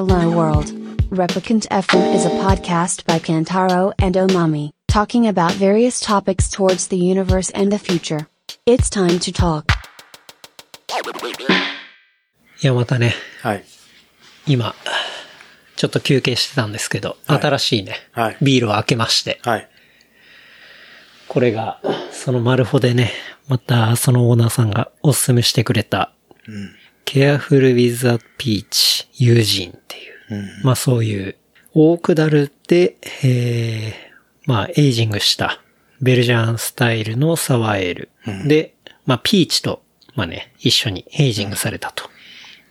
Hello World. Replicant FM is a podcast by Kantaro and Omami, talking about various topics towards the universe and the future. It's time to talk. いや、またね、はい。今、ちょっと休憩してたんですけど、はい新しいね、はいビールを開けまして、はい。これが、そのマルホでね、またそのオーナーさんがおすすめしてくれた、Careful with That Peach, Eugene っていう、まあそういう、オーク樽で、えー、まあエイジングした Belgian style の sour ale、で、まあピーチと、まあね、一緒にエイジングされたと、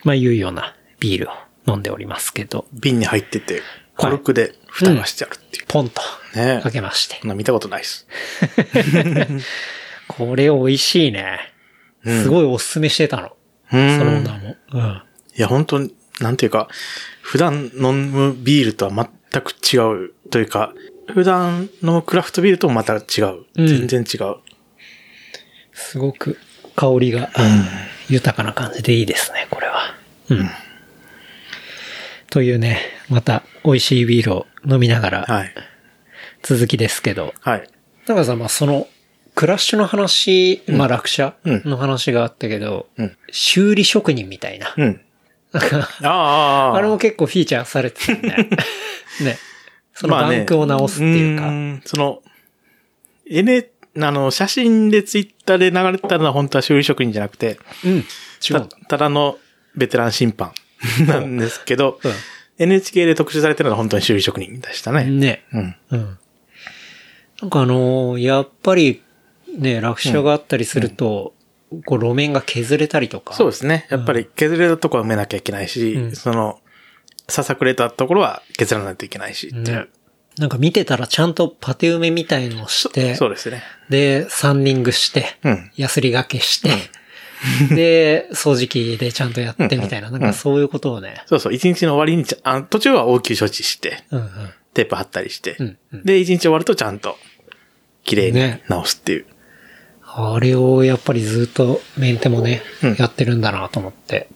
まあいうようなビールを飲んでおりますけど、瓶に入ってて、コルクで蓋がしてあるっていう。ポンとね開けましてこ。んな見たことないです。これ美味しいね。すごいおすすめしてたの。うんそのオーナーも。うん。いや、本当に、なんていうか、普段飲むビールとは全く違うというか、普段飲むクラフトビールともまた違う。うん全然違う。すごく香りが豊かな感じでいいですね、これは。うん。というね、また美味しいビールを飲みながらはい。続きですけど、はい。だからさ、まあその、クラッシュの話、まあ落車うんの話があったけど、うん修理職人みたいな。うん。ああ、ああ。あれも結構フィーチャーされてたよね。ね。そのバンクを直すっていうか。まあねんその、N、あの、写真でツイッターで流れてたのは本当は修理職人じゃなくて、うん。違た。ただのベテラン審判 なんですけど、うん NHK で特集されてるのは本当に修理職人でしたね。ね。うん。うん。なんかあのーやっぱり、ね、落車があったりすると、こう路面が削れたりとか。そうですね。やっぱり削れたところは埋めなきゃいけないし、うんその、ささくれたところは削らないといけないし。ね。なんか見てたらちゃんとパテ埋めみたいのをして、そうですね。で、サンディングして、うん。ヤスリ掛けして、で、掃除機でちゃんとやってみたいな、なんかそういうことをね。そうそう。一日の終わりにちゃ、あ途中は応急処置して、うんうん。テープ貼ったりして、うんうんで、一日終わるとちゃんと、綺麗にね直すっていう。あれをやっぱりずっとメンテもね、うんやってるんだなと思って。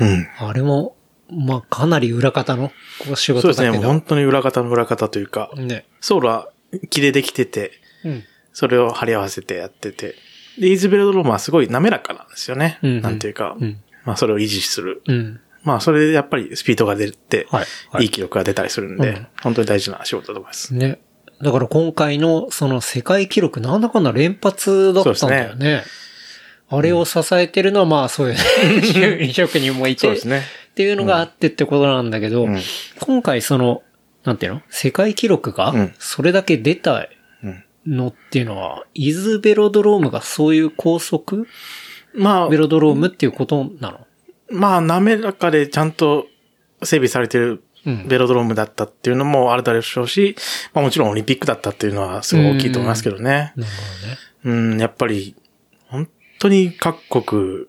うん。あれも、まあかなり裏方の仕そうですね。事だけど。もう本当に裏方の裏方というか、ね。ソールは木でできてて、うん。それを貼り合わせてやってて、で、イーズベルドロームはすごい滑らかなんですよね。うんうんなんていうか、うんまあそれを維持する。うん。まあそれでやっぱりスピードが出て、はいはいいい記録が出たりするんで、うん本当に大事な仕事だと思います。ね。だから今回のその世界記録なんだかんだ連発だったんだよね。あれを支えてるのはまあそういうね、職人もいて、ね。っていうのがあってってことなんだけど、うん。今回その、なんていうの世界記録がうん。それだけ出たうんのっていうのは、イズベロドロームがそういう高速？まあベ、ロドロームっていうことなの？まあ滑らかでちゃんと整備されてるうんベロドロームだったっていうのもあるだろうし、まあもちろんオリンピックだったっていうのはすごい大きいと思いますけどね。なるほどね。うん、やっぱり、本当に各国、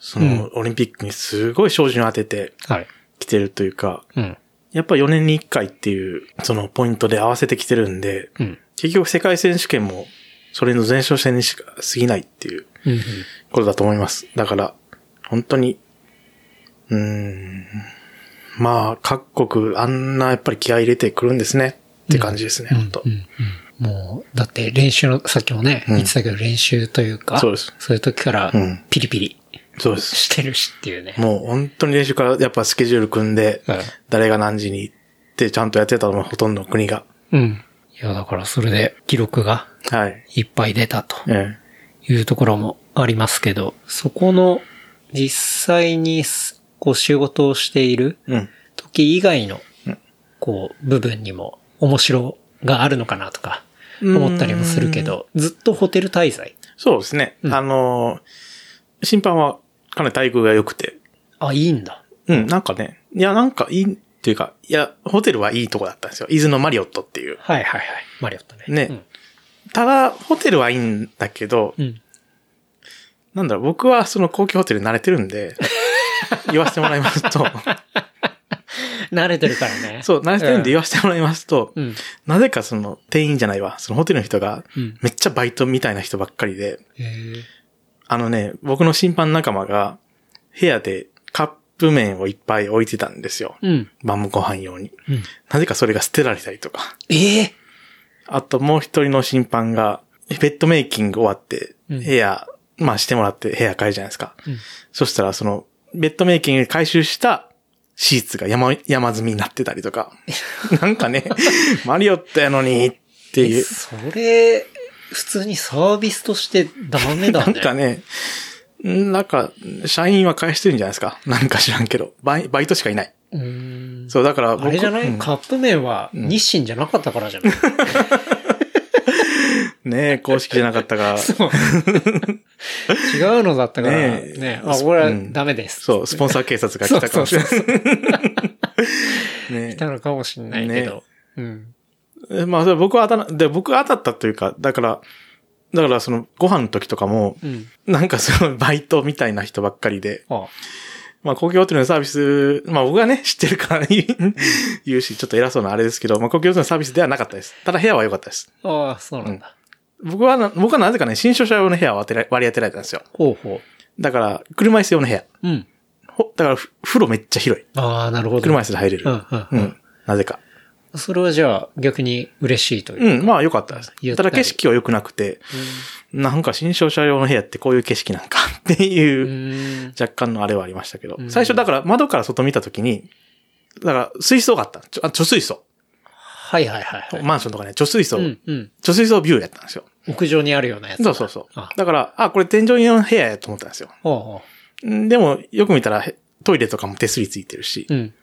その、オリンピックにすごい照準を当ててはい。きてるというか、うん。やっぱ4年に1回っていう、そのポイントで合わせてきてるんで、うん。結局世界選手権も、それの前哨戦にしか過ぎないっていううんうん。ことだと思います。だから、本当に、うーん、まあ、各国、あんなやっぱり気合い入れてくるんですねって感じですね、本当うんうんもう、だって練習の、さっきもね、うん言ってたけど練習というか、そうですそういう時からうん、ピリピリそうです。してるしっていうね。もう本当に練習からやっぱスケジュール組んで、うん誰が何時に行ってちゃんとやってたのもほとんどの国が。うん。いや、だからそれで記録がはい。いっぱい出たとえいうところもありますけど、そこの実際にすこう仕事をしている。時以外のうん、こう、部分にも面白があるのかなとか思ったりもするけど、ずっとホテル滞在？そうですね。うんあのー、審判はかなり待遇が良くて、あ、いいんだ。うん、なんかね、いや、なんかいいっていうか、いや、ホテルはいいとこだったんですよ。伊豆のマリオットっていう。はいはいはい。マリオットね。ねただ、ホテルはいいんだけど、うん。うん。なんだろう、僕はその高級ホテルに慣れてるんで、言わせてもらいますと、慣れてるからね。そう、慣れてるんで言わせてもらいますと、うん。なぜかその店員じゃないわ、そのホテルの人がうん、めっちゃバイトみたいな人ばっかりで、へえ。あのね、僕の審判仲間が、部屋でカップ麺をいっぱい置いてたんですよ。うん。晩ご飯用に。うん。なぜかそれが捨てられたりとか。ええあともう一人の審判が、ベッドメイキング終わって、うん部屋、まあしてもらって部屋帰るじゃないですか。うんそしたらその、ベッドメイキングで回収したシーツが山、山積みになってたりとか。なんかね、マリオットやのにっていう。それ、普通にサービスとしてダメだなね。んかね、んなんか、社員は返してるんじゃないですか。なんか知らんけど。バイバイトしかいない。うーん。そう、だから僕あれじゃない、うんカップ麺は日清じゃなかったからじゃない、ねえ、公式じゃなかったが。そう。違うのだったから、ねねえあ、俺はうんダメです。そう、スポンサー警察が来たかもしれない。ね来たのかもしんないけど。うん。えまあ、それ僕は当たら、で、僕は当たったというか、だから、だからその、ご飯の時とかも、うん。なんかすごいバイトみたいな人ばっかりで、あまあ、公共ホテルのサービス、まあ僕がね、知ってるから言う言うし、ちょっと偉そうなあれですけど、まあ公共ホテルのサービスではなかったです。ただ部屋は良かったです。ああ、そうなんだ。僕はな、僕はなぜかね、新商社用の部屋を当てら割り当てられたんですよ。ほうほだから、車椅子用の部屋。う。うん。ほだから、ふ風呂めっちゃ広い。ああ、なるほど。車椅子で入れる。うんうんうんうん。なぜか。それはじゃあ逆に嬉しいというう。ん、まあ良かったです。ただ景色は良くなくて、なんか新商車用の部屋ってこういう景色なんか っていう。若干のあれはありましたけどう、ん最初だから窓から外見たときに、だから水槽があった。ちょあ貯水槽。はいはいはいはい。マンションとかね、貯水槽、うんうん。貯水槽ビューやったんですよ。屋上にあるようなやつ。そうそうそうあ。だから、あ、これ天井用の部屋やと思ったんですよ。ほうでも、よく見たらへトイレとかも手すりついてるしう。、うん。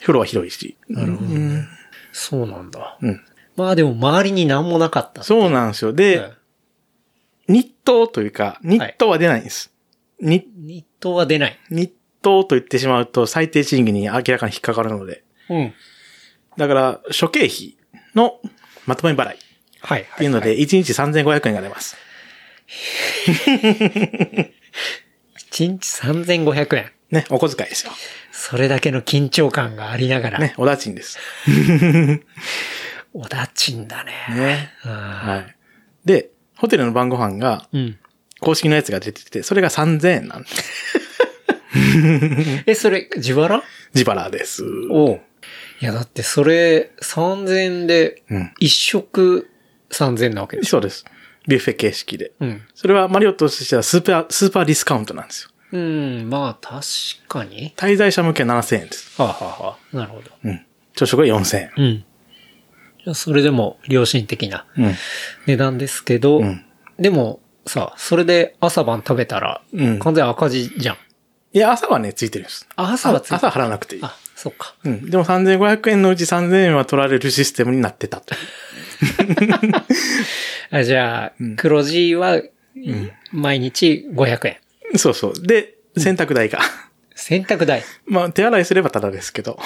風呂は広いし。なるほどうんね。そうなんだ。うん。まあでも周りに何もなかった。そうなんですよ。で、うん日東というか、日東は出ないんです。日日当は出ない。日東と言ってしまうと最低賃金に明らかに引っかかるので。うん。だから、諸経費のまとめ払いっはいはい。ていうので、1日3500円が出ます。1日3500円。ね、お小遣いですよ。それだけの緊張感がありながら。ね、おだちんです。おだちんだね。ね。ははい。で、ホテルの晩ご飯が。公式のやつが出てて、それが3000円なんです。え、それ、自腹？自腹です。おういや、だってそれ、3000円で、うん。一食3000円なわけでしょ。そうです。ビュッフェ形式で。うん。そそれはマリオットとしてはスーパー、スーパーディスカウントなんですよ。うん、まあ確かに。滞在者向けは7000円です。はあ、はあはあ、なるほど。うん。朝食は4000円。うん。じゃあそれでも良心的なうん。値段ですけど、うんでもさ、それで朝晩食べたら、うん完全赤字じゃん。いや、朝はね、ついてるんです。あ朝はついてる朝払わなくていい。あ、そっか。うん。でも3500円のうち3000円は取られるシステムになってたと。あじゃあ、黒字は、毎日500円。そうそう。で、洗濯代が。洗濯代。まあ、手洗いすればただですけど。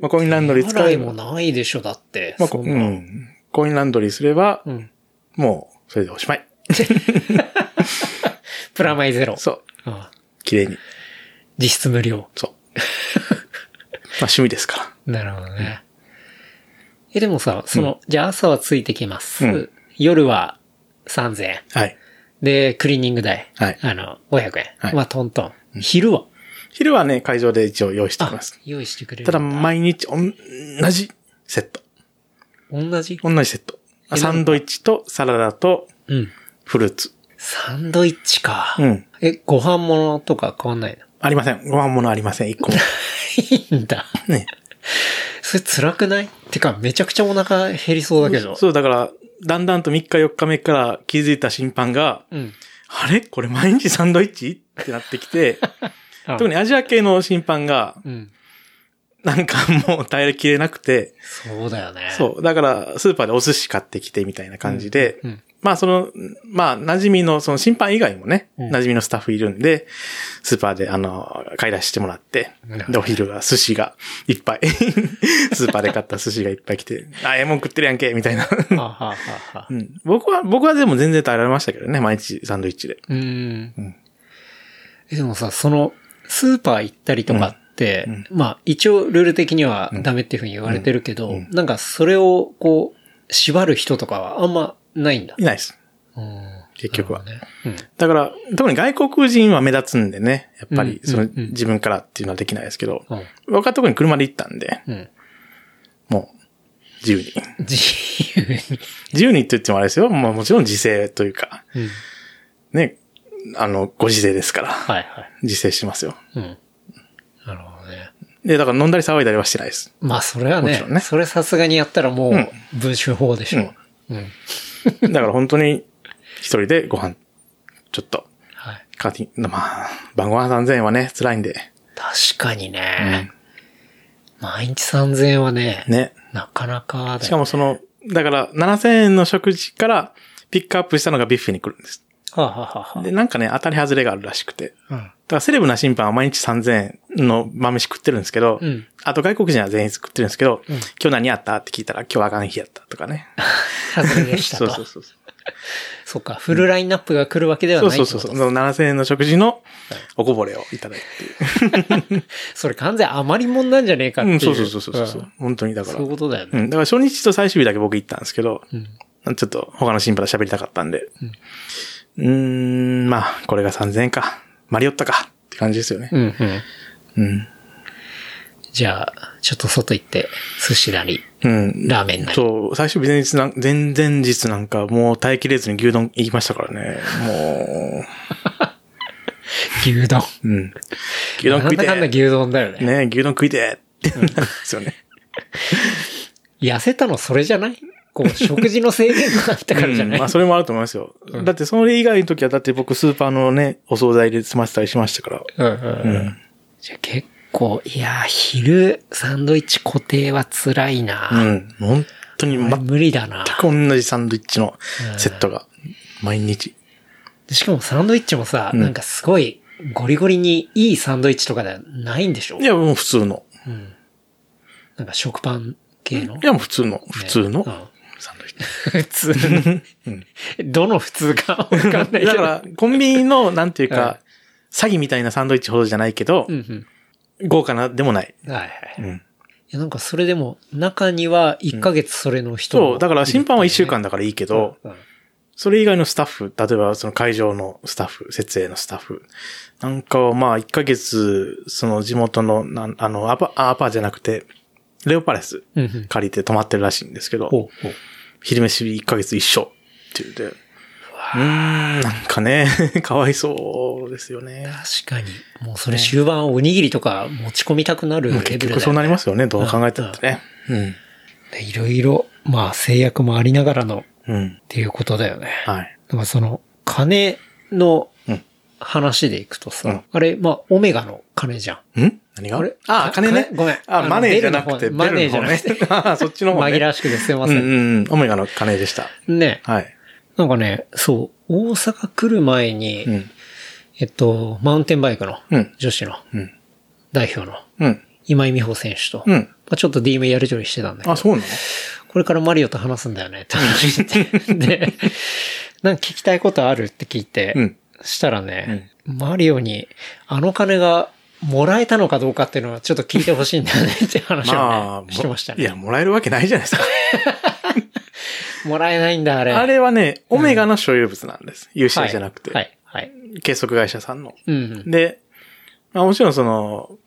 まあ、コインランドリー使払いえば。もないでしょ、だって。まあ、うん。コインランドリーすれば、うん。もう、それでおしまい。プラマイゼロ。そう。あ綺麗に。実質無料。そう。まあ、趣味ですから。なるほどね。え、でもさ、その、じゃあ朝はついてきます。うん夜は3000円。はい。で、クリーニング代。はいあの、500円。はいまあ、トントン。昼は？昼はね、会場で一応用意してきます。用意してくれる。ただ、毎日同じセット。同じ？同じセット。あサンドイッチとサラダとうん。フルーツ。サンドイッチか。うん。え、ご飯物とか変わんないの？ありません。ご飯物ありません。一個も。いいんだ。ね。それ辛くない？てか、めちゃくちゃお腹減りそうだけど。そう、だから、だんだんと3日4日目から気づいた審判が、うん。あれ？これ毎日サンドイッチ？ってなってきて、特にアジア系の審判が、うん。なんかもう耐えきれなくて、そうだよね。そう。だから、スーパーでお寿司買ってきてみたいな感じで、うん。まあその、まあ馴染みの、その審判以外もね、うん。馴染みのスタッフいるんで、スーパーであの、買い出ししてもらってで、お昼は寿司がいっぱい、スーパーで買った寿司がいっぱい来て、あ、ええもん食ってるやんけ、みたいな。う、ん、僕は、僕はでも全然耐えられましたけどね、毎日サンドイッチで。うーん。でもさ、その、スーパー行ったりとかって、まあ、一応ルール的にはダメっていうふうに言われてるけど、なんかそれを、こう、縛る人とかはあんまないんだ。いないです。うん結局は。なるほどね。だから、特に外国人は目立つんでね、やっぱり、うんその、うんうん自分からっていうのはできないですけど、うん。僕は特に車で行ったんで、うん。もう、自由に。自由に。自由にって言ってもあれですよ。まあもちろん自制というか、うん。ね、あの、ご自制ですから、はいはい。自制しますよ。うん。なるほどね。で、だから飲んだり騒いだりはしてないです。まあ、それはね、ねそれさすがにやったらもうんう、文春法でしょ。うん。だから本当に、一人でご飯、ちょっと、はい。カーティン、まあ、晩ご飯3000円はね、辛いんで、確かにね。毎日3000円はね、ね。なかなかねしかもその、だから7000円の食事からピックアップしたのがビュッフェに来るんです。はあ、はあはあはで、なんかね、当たり外れがあるらしくて。あ、だからセレブな審判は毎日3000円の晩飯食ってるんですけど、うんあと外国人は全員食ってるんですけど、今日何やったって聞いたら今日はあかん日やったとかね。うん。外れでしたそと。うそうそうそう。か、フルラインナップが来るわけではそうないそうそうそう。その7000円の食事のおこぼれをいただいて。それ完全余り物なんじゃねえかっていう。うん、そうそうそうそうそう、ん本当にだから。そういうことだよね。うん。だから初日と最終日だけ僕行ったんですけど、うん。ちょっと他の審判と喋りたかったんで。うーん、まあ、これが3000円か。マリオッタか。って感じですよね。うん、うん。うん。じゃあ、ちょっと外行って、寿司なり、うん。ラーメンなり。そう、最終日前日なん、前々日なんかもう耐えきれずに牛丼行きましたからね。も 牛丼。う、うん。牛丼食いてなんだかんだ牛丼だよね。ね牛丼食いてってなるんですよね。痩せたのそれじゃない？こう、食事の制限があったからじゃない、うんまあ、それもあると思いますよ。だって、それ以外の時は、だって僕、スーパーのね、お惣菜で済ませたりしましたから。うんうんうん。じゃあ結構、いやー、昼、サンドイッチ固定は辛いな、うん。本当に、全無理だなく同じサンドイッチのセットが、毎日。でしかもサンドイッチもさ、うんなんかすごい、ゴリゴリにいいサンドイッチとかではないんでしょ？いや、もう普通の。うん。なんか食パン系の？いや、もう普通の、普通のうん普通。どの普通かわかんないけど。だから、コンビニの、なんていうはいか、詐欺みたいなサンドイッチほどじゃないけどう、ん豪華なでもない。うん。はいはい。いうん。や、なんかそれでも、中には1ヶ月それの人もそう、だから審判は1週間だからいいけど、うんうんそれ以外のスタッフ、例えばその会場のスタッフ、設営のスタッフ、なんかはまあ1ヶ月、その地元の、なんあの、アパ、あアパじゃなくて、レオパレスうんうん。借りて泊まってるらしいんですけど、ほうほう。昼飯1ヶ月一緒って言って、うーん、なんかね、かわいそうですよね。確かに。もうそれ終盤おにぎりとか持ち込みたくなるレベルだよ、ね。結局そうなりますよね、どう考えたってね。うん。でいろいろ、まあ制約もありながらのうん。っていうことだよね。はい。だからその、金のうん話でいくとさ、うんあれ、まあ、オメガの金じゃん。ん？何が？あれ？あ、金ね。ごめんあ、マネーじゃなくて、マネーじゃなく。あ、そっちの方ね。紛らわしくてすいまうんせん。うんうん。オメガの金でした。ね。はい。なんかね、そう、大阪来る前に、うん。えっと、マウンテンバイクのうん女子のうん。代表のうん。今井美穂選手と、まうん。あ、ちょっと DM やり取りしてたんだけどあ、、そうなの？これからマリオと話すんだよねって話して。で、なんか聞きたいことあるって聞いて、うん。したらね、マリオにあの金がもらえたのかどうかっていうのはちょっと聞いてほしいんだよねっていう話まあをね、してましたね。いや、もらえるわけないじゃないですか。もらえないんだ、あれ。あれはね、オメガの所有物なんです。有はい志じゃなくて。はい、はい。計測会社さんの。うんで、まあもちろんその、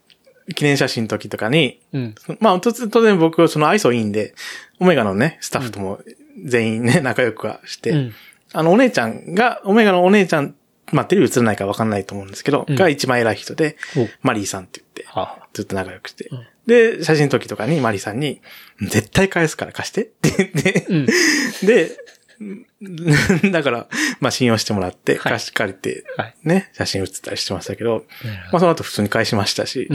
記念写真の時とかに、うん。うん。まあ、当然当然僕、その愛想いいんで、オメガのね、スタッフとも全員ね、仲良くはして、うん。あの、お姉ちゃんが、オメガのお姉ちゃん、まあ、テレビ映らないからわかんないと思うんですけど、うんが一番偉い人でお、マリーさんって言って、はあずっと仲良くして。うんで、写真の時とかにマリーさんに、絶対返すから貸してって言って、うん。で、だから、まあ信用してもらって、はい貸し借りて、はい。ね、写真写ったりしてましたけど、まあその後普通に返しましたし。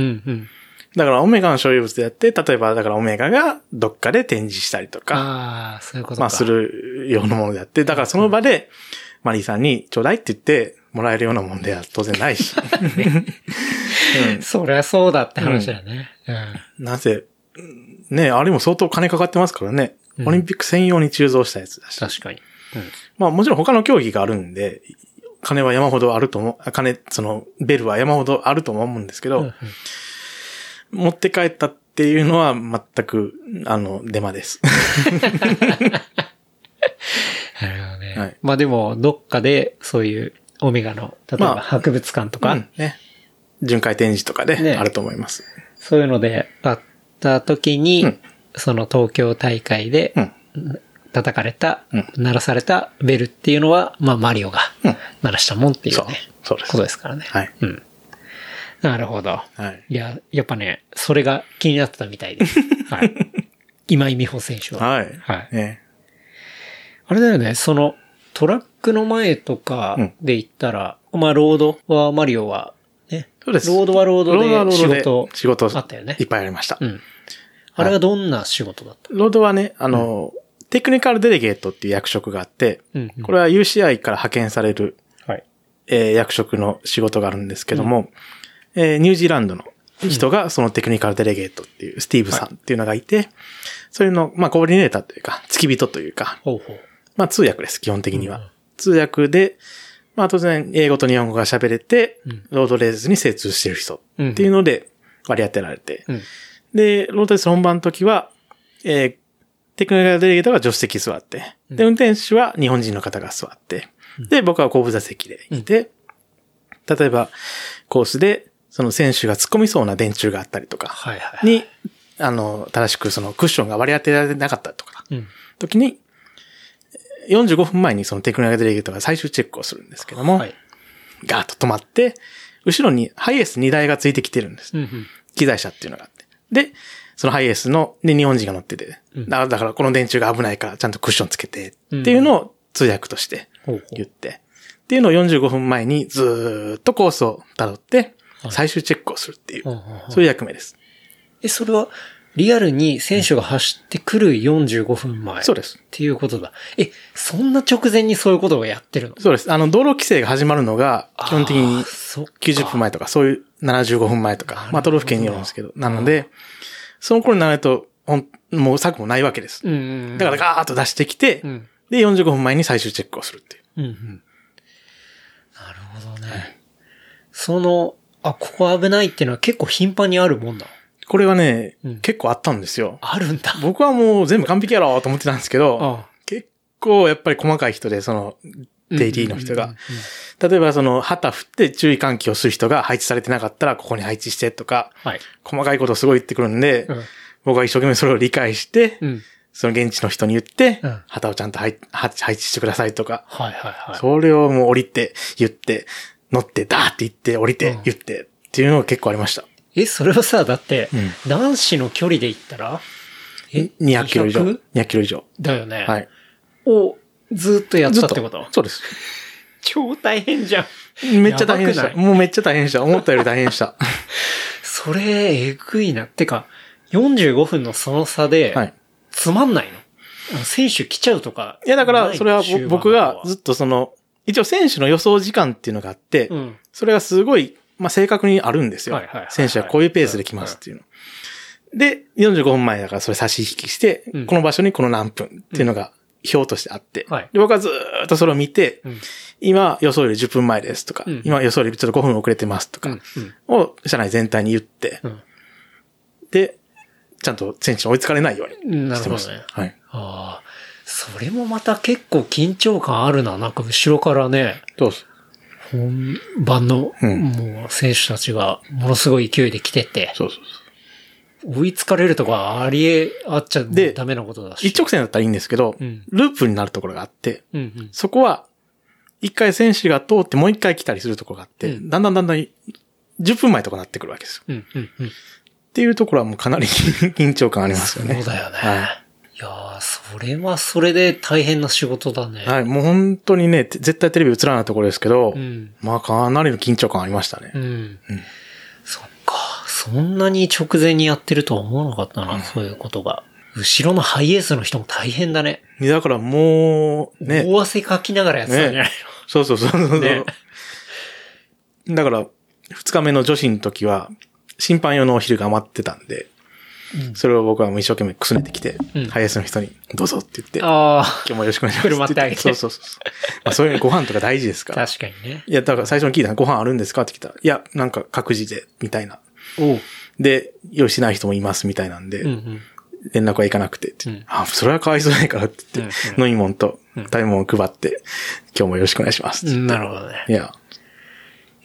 だからオメガの所有物でやって、例えばだからオメガがどっかで展示したりとか、ああ、そういうことか。まあするようなものであって、だからその場で、マリーさんにちょうだいって言ってもらえるようなもんでは当然ないし。そりゃそうだって話だよね。うん。なぜ、ね、あれも相当金かかってますからね。うんオリンピック専用に鋳造したやつだし。確かに。うん。まあもちろん他の競技があるんで、金は山ほどあると思う、あ金、その、ベルは山ほどあると思うんですけど、うんうん持って帰ったっていうのは全く、あの、デマです。なるほどね。ね。はいまあでも、どっかでそういうオメガの、例えばまあ博物館とか、うんね。巡回展示とかでねあると思います。そういうのであった時に、うんその東京大会でうん。叩かれた、うん鳴らされたベルっていうのは、まあマリオがうん鳴らしたもんっていうね、そうそうですことですからね。はい。うん。なるほど。はい。いや、やっぱね、それが気になってたみたいです。はい。今井美穂選手は。はい。はいね。あれだよね、その、トラックの前とかで言ったら、まあ、ロードは、マリオは、ね。そうです。ロードはロードで仕事、仕事あったよねいっぱいありました。うん。あれはどんな仕事だった？ロードはね、あの、 technical delegate っていう役職があって、うんうんこれは UCI から派遣される、はい。えー役職の仕事があるんですけども、えーニュージーランドの人がその technical delegate っていう、スティーブさんっていうのがいて、それの、まあ、コーディネーターというか、付き人というか、ほうほう。まあ、通訳です、基本的には。うん。通訳で、まあ、当然、英語と日本語が喋れて、うん。ロードレースに精通してる人っていうので割り当てられて、うん。で、ロードレース本番の時は、えーテクニカルデレゲーターが助手席座って、で、運転手は日本人の方が座って、で、僕は後部座席でいて、例えば、コースで、その選手が突っ込みそうな電柱があったりとか、はいはい。に、あの、正しくそのクッションが割り当てられなかったとか、うん。時に、45分前にそのテクニカルデレゲートが最終チェックをするんですけども、はい。ガーッと止まって、後ろにハイエース2台がついてきてるんです。うんうん。機材車っていうのがあって。で、そのハイエースの、で、日本人が乗ってて、うんだからこの電柱が危ないからちゃんとクッションつけて、っていうのを通訳としてほうほう。言って、っていうのを45分前にずーっとコースを辿っては、い最終チェックをするっていうそういう役目です。え、それは、リアルに選手が走ってくる45分前。そうです。っていうことだ。え、そんな直前にそういうことをやってるの？そうです。あの、道路規制が始まるのが、基本的あにーそっか90分前とか、そういう75分前とか、まあ、都道府県によるんですけど、なので、その頃になると、もう策もないわけです。だからガーッと出してきて、うん。で、45分前に最終チェックをするっていう。うんうん。なるほどね。その、あ、ここ危ないっていうのは結構頻繁にあるもんだ。これはね、うん結構あったんですよ。あるんだ。僕はもう全部完璧やろうと思ってたんですけど、あ結構やっぱり細かい人で、その、デイリーの人が。例えばその、旗振って注意喚起をする人が配置されてなかったら、ここに配置してとか、はい。細かいことをすごい言ってくるんで、うん僕は一生懸命それを理解して、うん。その現地の人に言って、うん旗をちゃんと配配配置してくださいとか、はいはいはい。それをもう降りて、言って、乗って、ダーって言って、降りてうん、言って、っていうのが結構ありました。え、それはさ、だって、う男子の距離で言ったら？え200キロ以上。200 200キロ以上。だよね。はい。をずっとやったってこと？そうです。超大変じゃん。めっちゃ大変でした。もうめっちゃ大変でした。思ったより大変でした。それ、えぐいな。てか、45分のその差で、はい。つまんないの？選手来ちゃうとか。いや、だから、それは僕がずっととその、一応選手の予想時間っていうのがあって、うん。それがすごい、まあ、正確にあるんですよはいはいはいは。い選手はこういうペースで来ますっていうの。で、45分前だからそれ差し引きして、うんこの場所にこの何分っていうのが表としてあって、はいで僕はずーっとそれを見て、うん今予想より10分前ですとか、うん今予想よりちょっと5分遅れてますとかうん。を社内全体に言って、うん。で、ちゃんと選手に追いつかれないよううん。にしてました。ね。はい。ああ。それもまた結構緊張感あるな。なんか後ろからね、どうです本番の、うんもう選手たちがものすごい勢いで来てて、そうそうそう。追いつかれるとかありえ、あっちゃでダメなことだし。一直線だったらいいんですけど、うんループになるところがあって、うんうん。そこは、一回選手が通ってもう一回来たりするところがあって、うんだんだんだんだん10分前とかなってくるわけですよ。うんうんうん。っていうところはもうかなり 緊張感ありますよね。そうだよね。、はいやー、それはそれで大変な仕事だね。はい。もう本当にね、て絶対テレビ映らないところですけど、うん。まあかなりの緊張感ありましたね。うん。そっか。そんなに直前にやってるとは思わなかったな、そういうことが。後ろのハイエースの人も大変だね。だからもう、ね。大汗かきながらやってたんじゃないそうそうそうそう、ねだから、二日目の女子の時は、審判用のお昼が余ってたんで、うんそれを僕はもう一生懸命くすねてきて、うんハイエースの人に、どうぞって言って、のああ、今日もよろしくお願いします。振る舞ってあげてそうそうそう。まあそういうご飯とか大事ですから。確かにね。いや、だから最初に聞いたのご飯あるんですか？って聞いたら、いや、なんか各自で、みたいな。おう。で、用意してない人もいます、みたいなんで、うんうん。連絡はいかなくてって、うんあ、それはかわいそうないからって言って、うん飲み物と食べ物を配って、今日もよろしくお願いしますって言って。なるほどね。いや、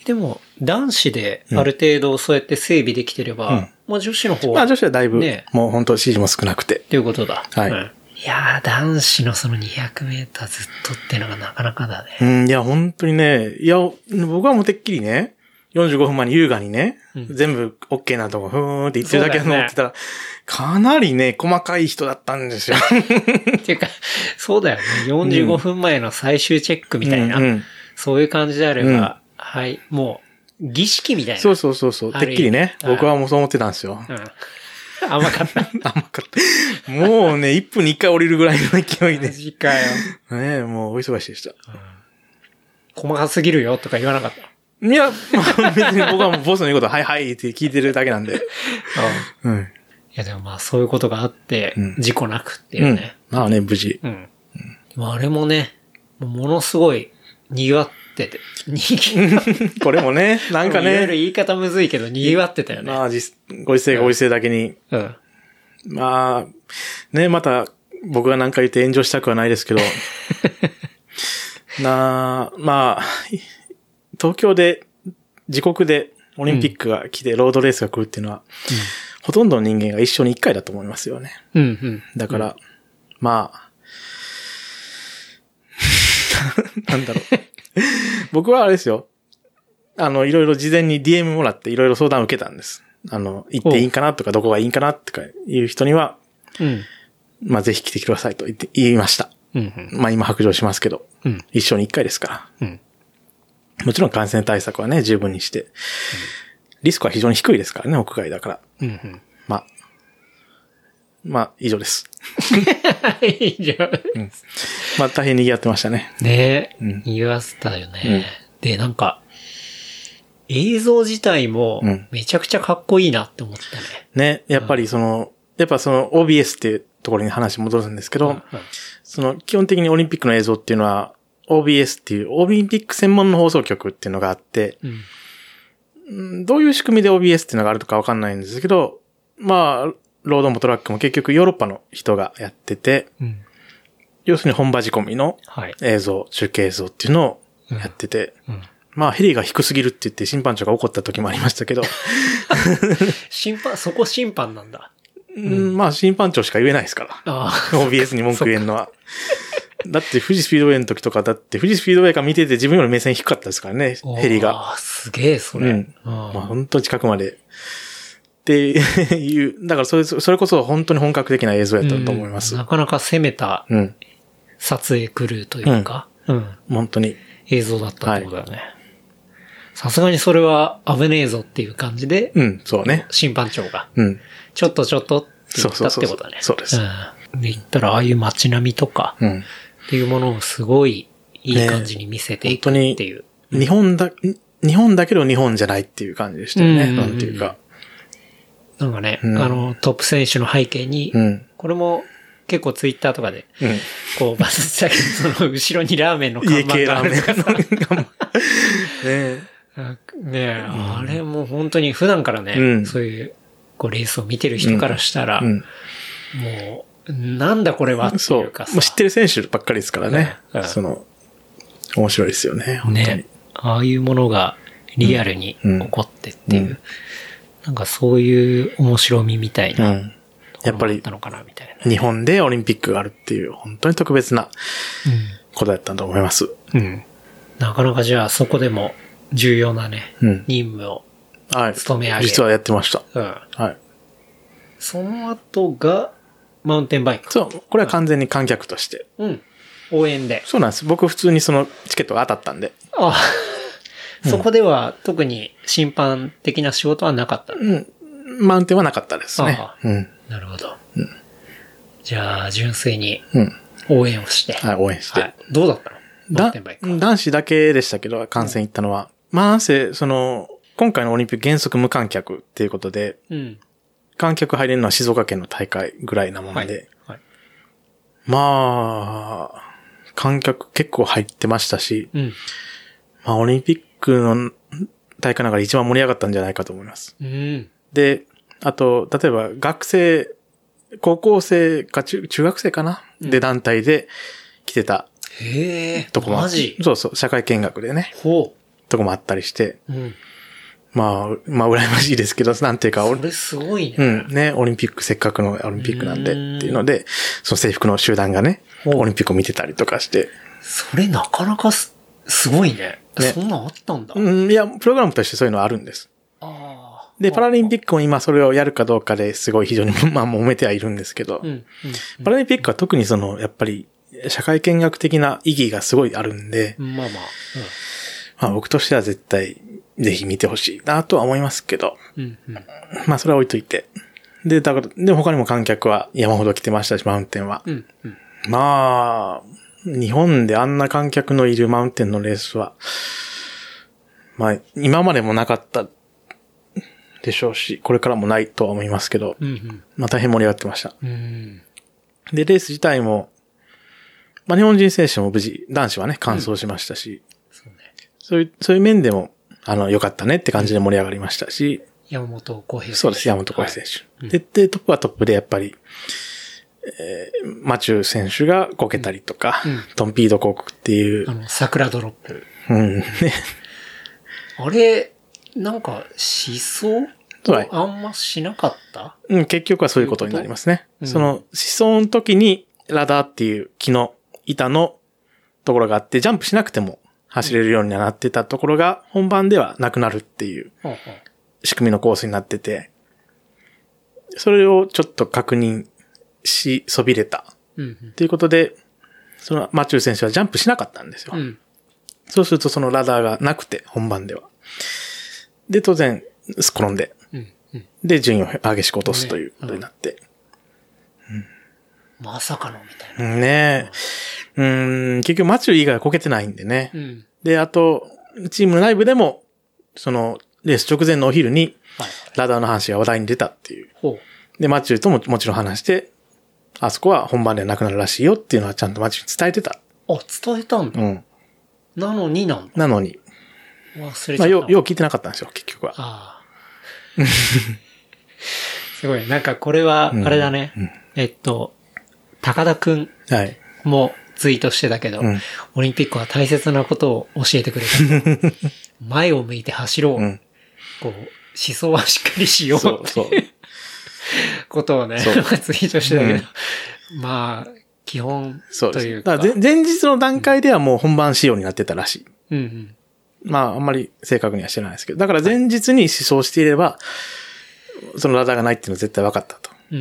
でも、男子である程度そうやって整備できてれば、うんまあ女子の方まあは、女子はだいぶ、ねもう本当指示も少なくて。っていうことだ。はいうんいやー、男子のその200メーターずっとっていうのがなかなかだね。うん、いや、本当にね、いや、僕はもうてっきりね、45分前に優雅にね、うん全部 OK なとこ、ふーんって言ってるだけだとそうだよね思ってたら、かなりね、細かい人だったんですよ。っていうか、そうだよね。45分前の最終チェックみたいな、うんうんそういう感じであれば、うんはい、もう、儀式みたいな。そうそうそうそう。てっきりね、僕はもうそう思ってたんですよ。うん。甘かった。甘かった。もうね、1分に1回降りるぐらいの勢いでマ。ジかよ。ねもうお忙しいでした。細かすぎるよとか言わなかった。いや、まあ別に僕はもうボスの言うこと、はいはいって聞いてるだけなんで。うん。いやでもまあそういうことがあってうん、事故なくっていううんね。。まあね、無事。うん。あれもね、ものすごい賑わってて、賑 わこれもね、なんかいろいろね、言い方むずいけど賑わってたよね。まあ実、ご時世がご時世だけに、うん。まあ、ね、また、僕が何か言って炎上したくはないですけど、なあ、まあ、東京で、自国でオリンピックが来て、ロードレースが来るっていうのは、ほとんどの人間が一生に一回だと思いますよね。うん、うん。だから、まあ、なんだろう。僕はあれですよ。あの、いろいろ事前に DM もらっていろいろ相談を受けたんです。あの、行っていいんかなとか、どこがいいんかなとかいう人には、うん。まあ、ぜひ来てくださいと言って、言いました。うん、まあ、今白状しますけど、うん。一生に一回ですから。うん。もちろん感染対策はね、十分にして。リスクは非常に低いですからね、屋外だから。うん。うん。まあ、まあ、以上です。はい、じゃあ。まあ、大変賑わってましたね。ねえ、うん言わせたよね。で、なんか、映像自体もうん、めちゃくちゃかっこいいなって思ったね。ね、やっぱりその、やっぱその OBS っていうところに話戻るんですけど、その基本的にオリンピックの映像っていうのは OBS っていうオリンピック専門の放送局っていうのがあって、うん。うんどういう仕組みで OBS っていうのがあるとかわかんないんですけど、まあ、ロードもトラックも結局ヨーロッパの人がやってて、うん。要するに本場仕込みのはい。映像、中継映像っていうのをやってて、うん。まあヘリが低すぎるって言って審判長が怒った時もありましたけど、審判、そこ審判なんだ。うんまあ審判長しか言えないですから。あ OBS に文句言えんのは。だって富士スピードウェイの時とか、だって富士スピードウェイから見てて自分より目線低かったですからね、あ。ヘリが。ああ、すげえ、それ。うんあまあ本当に近くまで。っていう、だからそれ、それこそ本当に本格的な映像やったと思います。なかなか攻めたうん。撮影クルーというか、うん。本当に。映像だったってことだよね。さすがにそれは危ねえぞっていう感じで、うん、そうね。審判長が、うん。ちょっとちょっとって言ったってことだね。そうそうそううん。で、言ったら、ああいう街並みとか、うん。っていうものをすごいいい感じに見せていくねっていう。日本だ、日本だけど日本じゃないっていう感じでしたよね。うんなんていうか。なんかね、うんあの、トップ選手の背景に、うん。これも結構ツイッターとかで、うん。こうバズってたけど、その後ろにラーメンの看家板があるとかさ。の。ね ねえ、あれも本当に普段からね、うんそういう、こうレースを見てる人からしたら、うん。もう、なんだこれはってそいううか。さ。もう知ってる選手ばっかりですからねうん。その、面白いですよね。本当に。ね。ああいうものがリアルに起こってっていう、うんなんかそういう面白みみたいうな、ん。やっぱりのかなみたいな。日本でオリンピックがあるっていう本当に特別なことだったと思います。うん。うん。なかなかじゃあそこでも重要なね、うん任務を、はい。勤め上げ実はやってました。うん。はい。その後が、マウンテンバイク。そう、これは完全に観客として。うん。応援で。そうなんです。僕普通にそのチケットが当たったんで。あそこでは特に審判的な仕事はなかった。うん。マウンテンはなかったですねあ。うん。なるほど。じゃあ、純粋にうん。応援をして。はい、応援して。はいどうだったの？だ。男子だけでしたけど、観戦行ったのは。まあ、なんせ、その、今回のオリンピック原則無観客っていうことで、うん。観客入れるのは静岡県の大会ぐらいなもはい。んで、はい。まあ、観客結構入ってましたし、うん。まあ、オリンピックの大会の中で一番盛り上がったんじゃないかと思います。うん。で、あと、例えば学生高校生か中中学生かな、で団体で来てたへえ。とこもあマジ？そうそう、社会見学でね、ほとこもあったりして、う。うん。まあ、まあ、羨ましいですけど、なんていうか、おそれすごいね。うん、ね、オリンピック、せっかくのオリンピックなんでっていうので、その制服の集団がね、オリンピックを見てたりとかして、それなかなかす、すごいね。ねそんなんあったんだ。うん、いや、プログラムとしてそういうのはあるんです。ああ。で、パラリンピックも今それをやるかどうかですごい非常に、まあ、揉めてはいるんですけど、うん。うん。パラリンピックは特にその、やっぱり、社会見学的な意義がすごいあるんで、まあまあ。まあ僕としては絶対、ぜひ見てほしいなとは思いますけど、うん。うん。まあそれは置いといて。で、だから、で、他にも観客は山ほど来てましたし、マウンテンは。うん。うん。まあ、日本であんな観客のいるマウンテンのレースは、まあ、今までもなかったでしょうし、これからもないとは思いますけど、うん。まあ大変盛り上がってました。うん。で、レース自体も、まあ日本人選手も無事、男子はね、完走しましたし、そうね。そういう、そういう面でも、あの、良かったねって感じで盛り上がりましたし、山本浩平選手そうです、山本浩平選はい手。で、で、トップはトップでやっぱり、えー、マチュー選手がこけたりとか、うん。トンピード広告っていう。あ、の、桜ドロップ。うん、ね、あれ、なんか、思想？はい。あんましなかった？うん、結局はそういうことになりますね。うん。その、思想の時に、ラダーっていう木の板のところがあって、ジャンプしなくても走れるようになってたところが、本番ではなくなるっていう。仕組みのコースになってて、それをちょっと確認し、そびれた。う。うん。ということで、そのマチュー選手はジャンプしなかったんですよ。うん。そうするとそのラダーがなくて、本番では。で、当然、転んで、うん。うん。で、順位を激しく落とすということになって。まさかのみたいな。ねえ。うん、結局マチュー以外はこけてないんでね。うん。で、あと、チームの内部でも、その、レース直前のお昼に、はい。ラダーの話が話題に出たっていう。ほで、マチューとももちろん話して、あそこは本番ではなくなるらしいよっていうのはちゃんとマチューに伝えてた。う。あ、伝えたんだ。うん。なのになんだ。なのに、忘れちゃった。まあ、よう、よう聞いてなかったんですよ、結局は。ああ。すごい。なんかこれは、あれだね。えっと、高田くんはい。もツイートしてたけど、うんオリンピックは大切なことを教えてくれた。前を向いて走ろう。うん。こう、思想はしっかりしようそう、そう。ことをね、そうツイートしてたけど、まあ、基本そうです。というか。だから前前日の段階ではもう本番仕様になってたらしい。うんうん。まあ、あんまり正確には知らないですけど。だから前日に思想していれば、そのラダーがないっていうのは絶対分かったと。う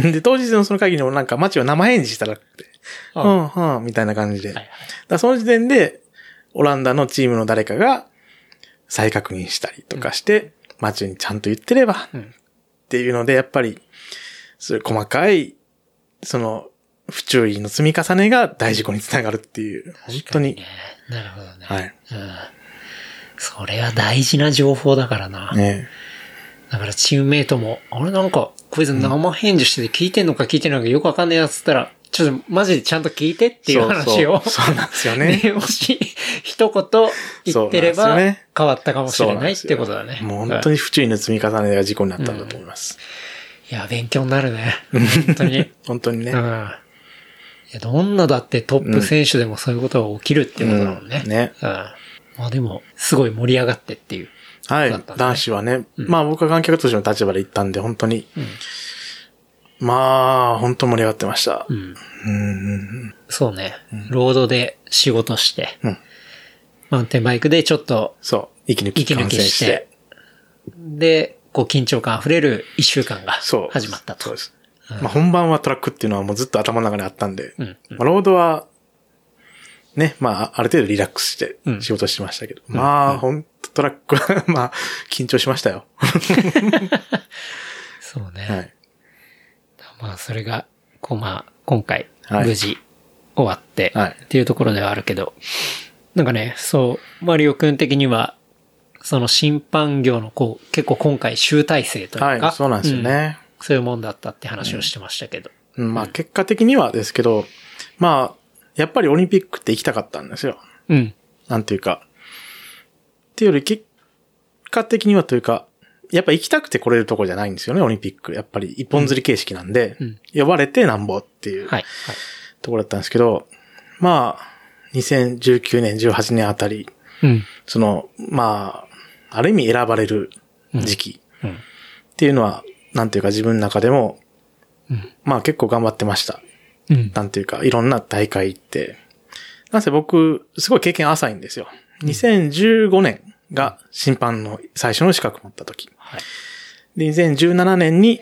ん。で、当日のその会議にもなんか、マチは生返事したらくて、あうん、うん、みたいな感じで。はいはいだその時点で、オランダのチームの誰かが再確認したりとかして、マチュにちゃんと言ってれば、うんっていうので、やっぱり、そういう細かい、その、不注意の積み重ねが大事故につながるっていう、本当に、ねなるほどね。はい。うん。それは大事な情報だからな。ねだからチームメイトも、あれなんか、こいつ生返事してて聞いてんのか聞いてないのかよくわかんないやつったら、ちょっとマジでちゃんと聞いてっていう話を。そうなんですよねねもし、一言言ってれば、変わったかもしれないってことだね。もう本当に不注意の積み重ねが事故になったんだと思います。いや、勉強になるね。本当に。本当にね。うん。いや、どんなだってトップ選手でもそういうことが起きるっていうことだもんね。うんねうん。まあでも、すごい盛り上がってっていう。はい。男子はね、まあ僕は観客としての立場で行ったんで、本当に、まあ、本当盛り上がってました。うん。うん。そうね。ロードで仕事して、うんマウンテンバイクでちょっとそう。息抜き息抜きししてて。、で、こう緊張感溢れる一週間がそう。始まったと。そうです。まあ本番はトラックっていうのはもうずっと頭の中にあったんで、うんまあロードは、ね、まあある程度リラックスしてうん仕事してましたけど、まあ本当トラックは、まあ緊張しましたよ。そうね。はい。まあ、それが、こうまあ、今回、はい無事終わって、はいっていうところではあるけど、なんかね、そう、マリオくん的には、その審判業のこう、結構今回集大成というか、はい、そうなんですよね。うんそういうもんだったって話をしてましたけど。うんまあ結果的にはですけど、まあ、やっぱりオリンピックって行きたかったんですよ。うん。なんていうか。っていうより結果的にはというか、やっぱ行きたくて来れるとこじゃないんですよね、オリンピック。やっぱり一本釣り形式なんで、うん呼ばれてなんぼっていうはい。はい。ところだったんですけど、まあ、2019年、18年あたり、うん。その、まあ、ある意味選ばれる時期うん。っていうのは、なんていうか自分の中でも、うんまあ結構頑張ってました。うん。なんていうか、いろんな大会行って。なんせ僕、すごい経験浅いんですよ。2015年が審判の最初の資格を持った時。はい。で、2017年に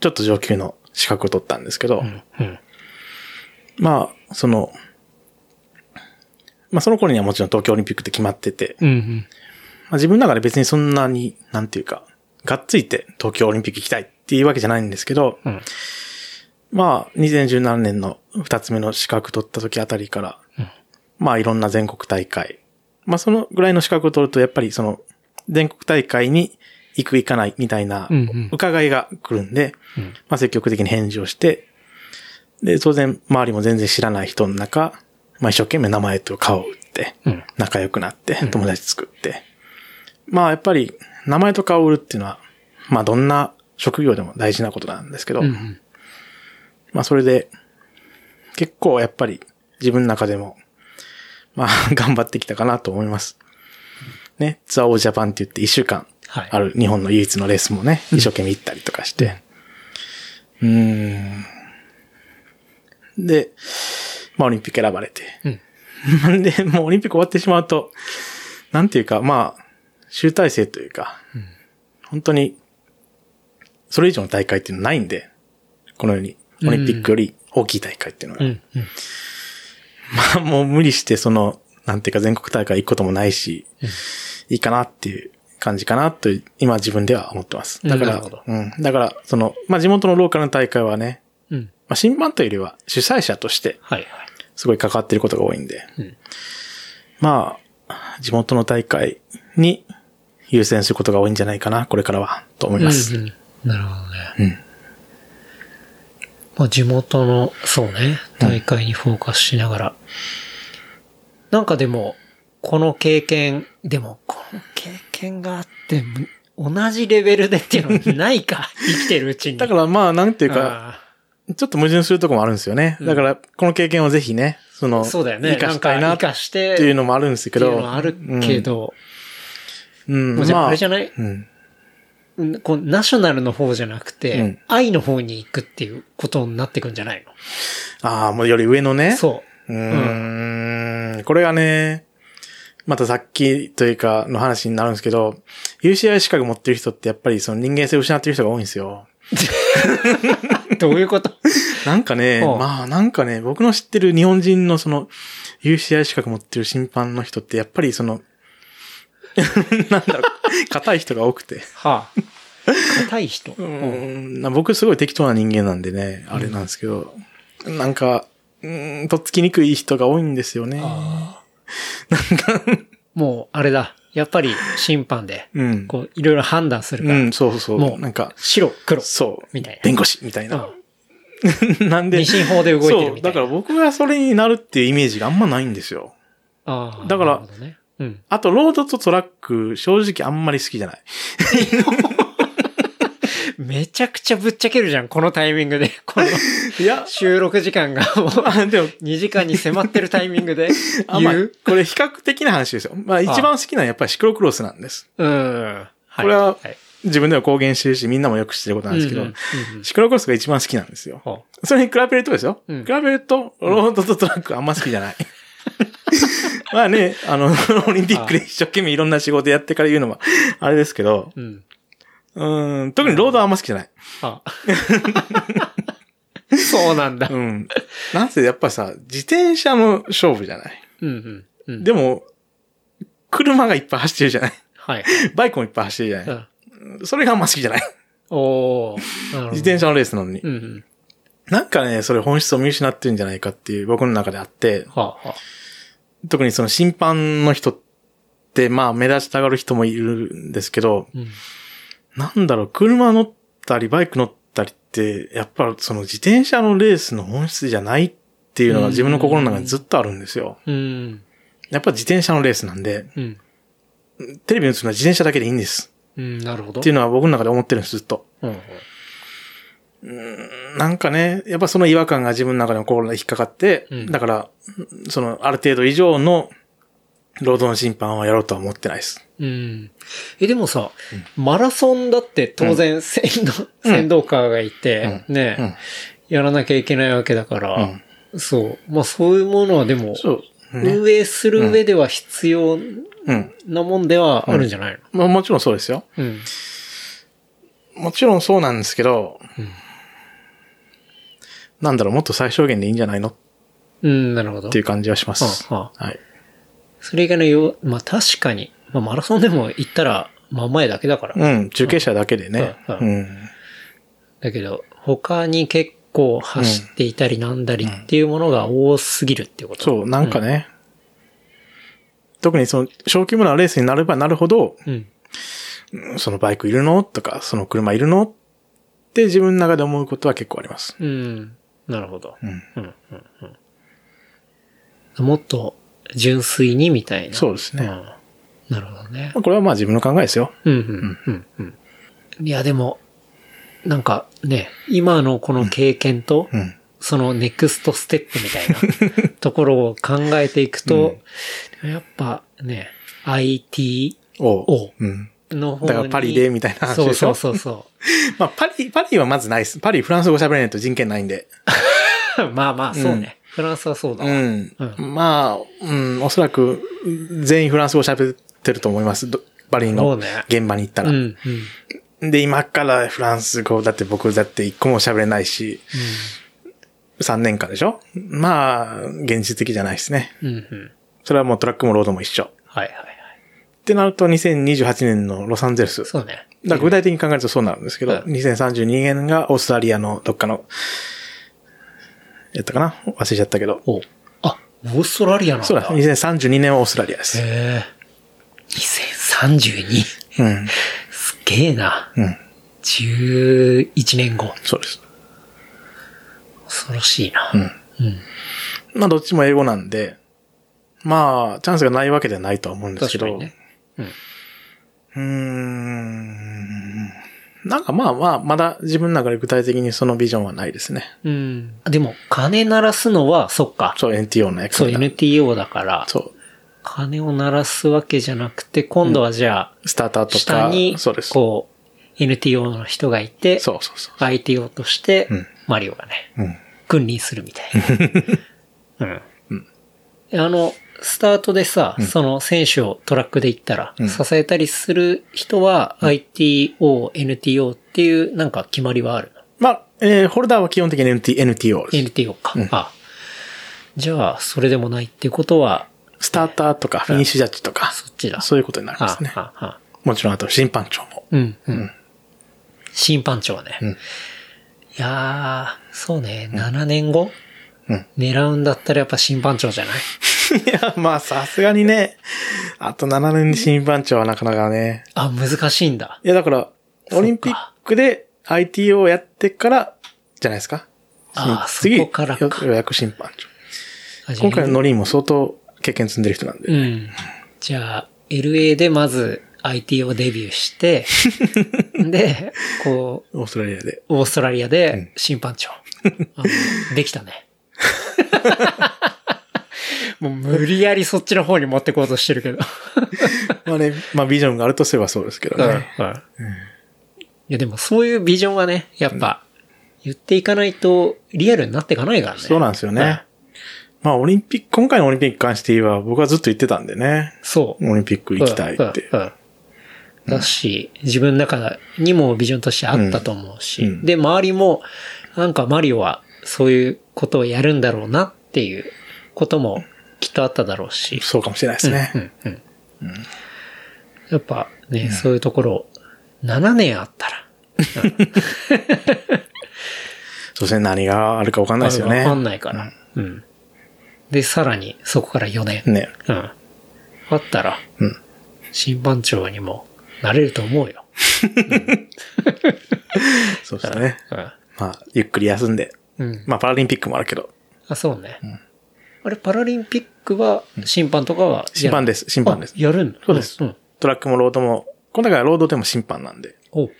ちょっと上級の資格を取ったんですけど、うん。まあ、その、まあその頃にはもちろん東京オリンピックって決まってて、うん。うん。まあ自分の中で別にそんなに、なんていうか、がっついて東京オリンピック行きたいっていうわけじゃないんですけど、うん。まあ、2017年の二つ目の資格取った時あたりから、まあいろんな全国大会。まあそのぐらいの資格を取ると、やっぱりその、全国大会に行く行かないみたいな伺いが来るんで、うんまあ積極的に返事をして、で、当然周りも全然知らない人の中、まあ一生懸命名前と顔を打ってうん、仲良くなって、友達作って。まあやっぱり、名前と顔を売るっていうのは、まあどんな職業でも大事なことなんですけど、うん。まあそれで、結構やっぱり自分の中でも、まあ 頑張ってきたかなと思います。ね、ツアーオージャパンって言って一週間はいある日本の唯一のレースもね、一生懸命行ったりとかして。うーん。で、まあオリンピック選ばれて。なん で、もうオリンピック終わってしまうと、なんていうか、まあ、集大成というか、本当に、それ以上の大会っていうのはないんで、このように、オリンピックより大きい大会っていうのが。うん。うん。まあもう無理してその、なんていうか全国大会行くこともないし、いいかなっていう感じかなと、今自分では思ってます。だからなるほど、うん。だから、その、まあ地元のローカルの大会はね、うん。まあ審判というよりは主催者としてはい。はい。すごい関わっていることが多いんで、うんまあ、地元の大会に優先することが多いんじゃないかな、これからは、と思います。うんうんなるほどね。うんまあ地元の、そうね、大会にフォーカスしながら。なんかでも、この経験、でも、この経験があって、同じレベルでっていうのないか、生きてるうちに。だからまあ、なんていうか、あちょっと矛盾するところもあるんですよね。だから、この経験をぜひね、その、ーそうだよね。生かしたいなっんか生かして、ていうのもあるんですけど。っていうのはあるけど、うん、もうじゃあ、まあれじゃない、うん。うんこうナショナルの方じゃなくて、うん愛の方に行くっていうことになってくんじゃないああ、もうより上のね。のそう。うーん。これがね、またさっきというかの話になるんですけど、UCI 資格持ってる人ってやっぱりその人間性を失ってる人が多いんですよ。どういうこと？なんかね、まあなんかね、僕の知ってる日本人のその UCI 資格持ってる審判の人ってやっぱりその、なんだろう、硬い人が多くて。はあ。硬い人？うんな僕すごい適当な人間なんでね、あれなんですけど、なんか、うん、とっつきにくい人が多いんですよね。もう、あれだ。やっぱり審判で、うん。こう、いろいろ判断するから、うん、そうそう。もうなんか、白、黒。そう。みたいな弁護士みたいな。なんで？二進法で動いてるみたいなそう。だから僕がそれになるっていうイメージがあんまないんですよ。ああ。だからね。うん。あと、ロードとトラック、正直あんまり好きじゃない。めちゃくちゃぶっちゃけるじゃん、このタイミングで。この収録時間がもうあでも、2時間に迫ってるタイミングで あまあ言う。これ比較的な話ですよ。まあ一番好きなのはやっぱりシクロクロスなんです。うん。ここれはい自分では公言してるし、みんなもよく知ってることなんですけど、うんうんうんシクロクロスが一番好きなんですよ。ほそれに比べるとですよ。うん比べると、ロードとトラックあんま好きじゃない。まあね、あの、オリンピックで一生懸命いろんな仕事やってから言うのも、あれですけど、ううん。うん、特にロードはあんま好きじゃない。あ そうなんだ。うん。なんせやっぱさ、自転車の勝負じゃない。うんうんうん。でも、車がいっぱい走ってるじゃない。はい。バイクもいっぱい走ってるじゃうない。んそれがあんま好きじゃない。お自転車のレースなのに。うんうん。なんかね、それ本質を見失ってるんじゃないかっていう僕の中であって、はあ、はあ。特にその審判の人って、まあ目立ちたがる人もいるんですけど、うん。なんだろう、車乗ったりバイク乗ったりって、やっぱその自転車のレースの本質じゃないっていうのが自分の心の中にずっとあるんですよ。うん。やっぱ自転車のレースなんで、うん。テレビに映るのは自転車だけでいいんです。うん、なるほど。っていうのは僕の中で思ってるんです、ずっと。うんうんなんかね、やっぱその違和感が自分の中でも心に引っかかって、うんだから、その、ある程度以上の、労働の審判はやろうとは思ってないです。うん。え、でもさ、マラソンだって当然先導、先導カーがいて、ね、うんやらなきゃいけないわけだから、そう。まあそういうものはでも。運営する上では必要うん。なもんではあるんじゃないの？まあもちろんそうですよ。うん。もちろんそうなんですけど、なんだろう、もっと最小限でいいんじゃないの？っうん、なるほど。ていう感じはします。はあははい。それ以外のよう、まあ確かに、まあマラソンでも行ったら真ん前だけだから。うん、中継車だけでね。ううんん。だけど、他に結構走っていたりなんだりっていうものが多すぎるっていうこと。そう、なんかね、特にその、小規模なレースになればなるほど、うん。そのバイクいるのとか、その車いるのって自分の中で思うことは結構あります。うん。なるほど。うん。うん。うん。うん。もっと純粋にみたいな。そうですね。うん。なるほどね。まあこれはまあ自分の考えですよ。うん、うん、うん、うん。いや、でも、なんかね、今のこの経験と、うん。そのネクストステップみたいなところを考えていくと、やっぱね、IT おおうん。の方に。だからパリでみたいな話そうでしょ？そうそうそ まあパリ、パリはまずないです。パリフランス語喋れないと人権ないんで。う。まあまあ、そうね。フランスはそうだわ。うん。うまあ、うん、おそらく全員フランス語喋ってると思います。どパリのね現場に行ったら。うん、うん。で、今からフランス語だって僕だって一個も喋れないし、3年間でしょ？まあ、現実的じゃないですね。うん、うん。それはもうトラックもロードも一緒。はいはいはい。ってなると2028年のロサンゼルス。そうね。だ具体的に考えるとそうなるんですけど、うん2032年がオーストラリアのどっかの、やったかな？忘れちゃったけど。おあ、オーストラリアなんだ。そうだ、2032年はオーストラリアです。へえ。2032? うん。すげえな。うん。11年後。そうです。恐ろしいな。うん。うん。まあどっちも英語なんで、まあ、チャンスがないわけではないとは思うんですけど、確かにね。うん。うーん。なんかまあまあ、まだ自分の中で具体的にそのビジョンはないですね。うん。でも、金鳴らすのは、そっか。そう、NTO の役そう、NTO だから、そう。金を鳴らすわけじゃなくて、今度はじゃスターターあ、と下か、にそうです。、こう、NTO の人がいて、そうそうそう。ITO としてうん、マリオがね、うん。君臨するみたいな。うん。あの、スタートでさ、その選手をトラックで行ったら、ん支えたりする人は、ITO、NTO っていうなんか決まりはあるの？まあ、えーホルダーは基本的に NT NTO です。?NTO か。あじゃあ、それでもないっていうことは、スターターとかフィニッシュジャッジとか、そっちだ。そういうことになりまはすね。あはあはあもちろんあと審判長も。うん、うん。審判長ね。うんいやー、そうね、7年後？うん。狙うんだったらやっぱ審判長じゃない？いや、まあさすがにね、あと7年に審判長はなかなかね。あ、難しいんだ。いや、だから、オリンピックで ITO をやってから、じゃないですか。ああ次、そこからかよようやく審判長。今回のノリンも相当経験積んでる人なんで。うん。じゃあ、LA でまず IT をデビューして、で、こう、オーストラリアで。オーストラリアで審判長。あのできたね。もう無理やりそっちの方に持ってこうとしてるけど。まあね、まあビジョンがあるとすればそうですけどね。いやでもそういうビジョンはね、やっぱ、言っていかないとリアルになっていかないからね。そうなんですよね。まあオリンピック、今回のオリンピックに関して言えば僕はずっと言ってたんでね。そう。オリンピック行きたいって。うんうんうんだし、自分の中にもビジョンとしてあったと思うし、うんうんで、周りも、なんかマリオはそういうことをやるんだろうなっていうこともきっとあっただろうし、そうかもしれないですね。うんうんやっぱね、そういうところ、7年あったら、そうですね、何があるかわかんないですよね。わかんないから、うん。で、さらにそこから4年。ね。うん。あったら、うん審判長にもなれると思うよ。そうですね。うん。まあ、ゆっくり休んで。うん。まあ、パラリンピックもあるけど。あ、そうね。あれ、パラリンピックは、審判とかは審判です審判ですあやるんだ。そうですうん。トラックもロードもこれだからロードでも審判なんで。お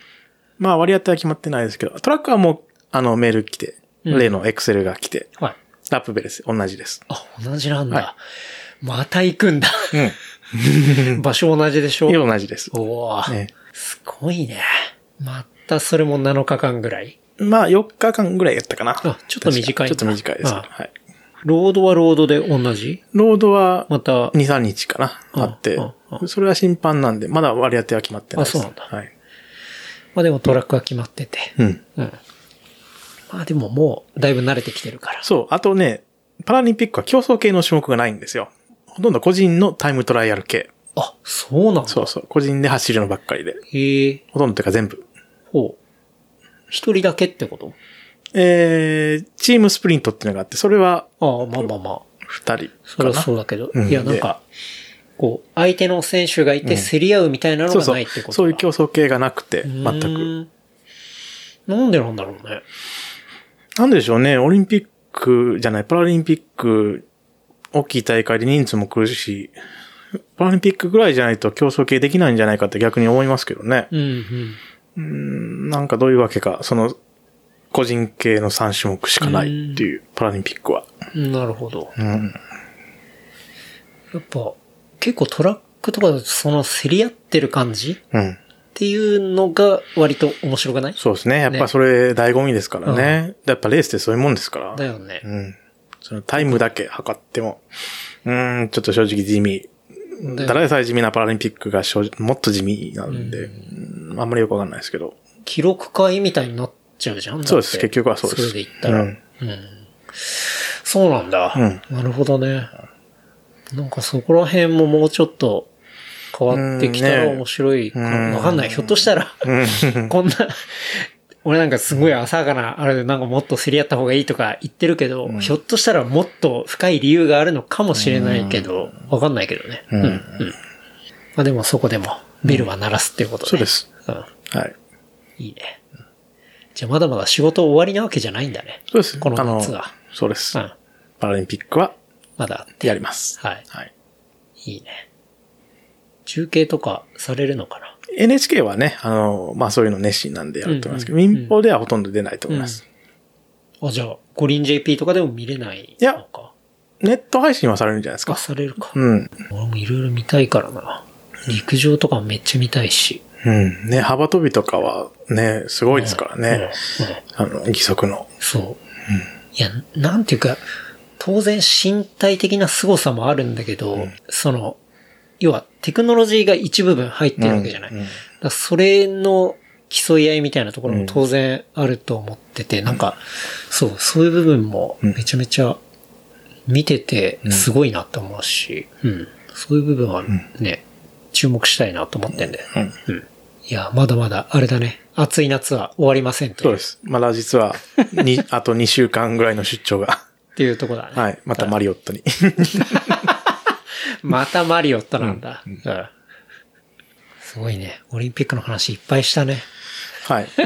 まあ割り当ては決まってないですけど、トラックはもう、あの、メール来て、うん例のエクセルが来て、はい。ラップベレス、同じです。あ、同じなんだ。はまた行くんだ。うん。場所同じでしょ？同じです。おーねすごいね。またそれも7日間ぐらい？まあ4日間ぐらいやったかな。あちょっと短いちょっと短いですけど。あはい。ロードはロードで同じ？ロードはまた、2、3日かな、ああってああ、それは審判なんで、まだ割り当ては決まってないです。あそうなんだはい。まあでもトラックは決まってて。うん。うん。まあでももう、だいぶ慣れてきてるから。そう。あとね、パラリンピックは競争系の種目がないんですよ。ほとんど個人のタイムトライアル系。あ、そうなんだ。そうそう。個人で走るのばっかりで。へえ、ほとんどっていうか全部。ほう。一人だけってこと？えー、チームスプリントっていうのがあって、それはああ、まあまあまあ。二人それは。そうだけど。うんいや、なんか、こう、相手の選手がいて競り合うみたいなのがそうそうないってこと。そういう競争系がなくて、う全く。なんでなんだろうね。なんでしょうね、オリンピックじゃない、パラリンピック、大きい大会で人数も来るし、パラリンピックぐらいじゃないと競争系できないんじゃないかって逆に思いますけどね。うんうん。なんかどういうわけか、その、個人系の3種目しかないっていう、パラリンピックは。なるほど。うん。やっぱ、結構トラックとかだとその競り合ってる感じっうん。ていうのが割と面白くない？そうですね。やっぱそれ醍醐味ですからね。やっぱレースってそういうもんですから。だよね。うん。そのタイムだけ測っても、うーん、ちょっと正直地味。だよただでさえ地味なパラリンピックがもっと地味なんで、うんあんまりよくわかんないですけど。記録会みたいになっちゃうじゃん。そうです結局はそうですそれで言ったら。ううんん。そうなんだ。うなるほどね。なんかそこら辺ももうちょっと変わってきたら面白いかうんな。わかんない。ひょっとしたら、こんな、俺なんかすごい浅はかな、あれでなんかもっと競り合った方がいいとか言ってるけど、ひょっとしたらもっと深い理由があるのかもしれないけど、わかんないけどね。うん。うん。まあでもそこでも、ベルは鳴らすっていうことね。そうです。うん。はい。いいね。じゃあまだまだ仕事終わりなわけじゃないんだね。そうです。この夏は。そうです。うん。パラリンピックはまだ。やります。はい。はい。いいね。中継とかされるのかな？NHK はね、あの、まあそういうの熱心なんでやると思いますけど、うんうん民放ではほとんど出ないと思います。あ、じゃあ、五輪 JP とかでも見れないやのか？ネット配信はされるんじゃないですあ、か。されるか。うん。俺もいろいろ見たいからな。陸上とかめっちゃ見たいし。うん。ね、幅跳びとかはね、すごいですからうんね。うんあの、義足の。そう。いや、なんていうか、当然身体的な凄さもあるんだけど、その、要はテクノロジーが一部分入ってるわけじゃない。うんうんだそれの競い合いみたいなところも当然あると思ってて、なんか、そう、そういう部分もめちゃめちゃ見ててすごいなって思うし、うん。そういう部分はね、注目したいなと思ってんだよね。うん。いや、まだまだ、あれだね。暑い夏は終わりませんとそうです。まだ実は、に、あと2週間ぐらいの出張が。っていうところだね。はい。またマリオットに。またマリオットなんだ。うん。すごいね。オリンピックの話いっぱいしたね。はい。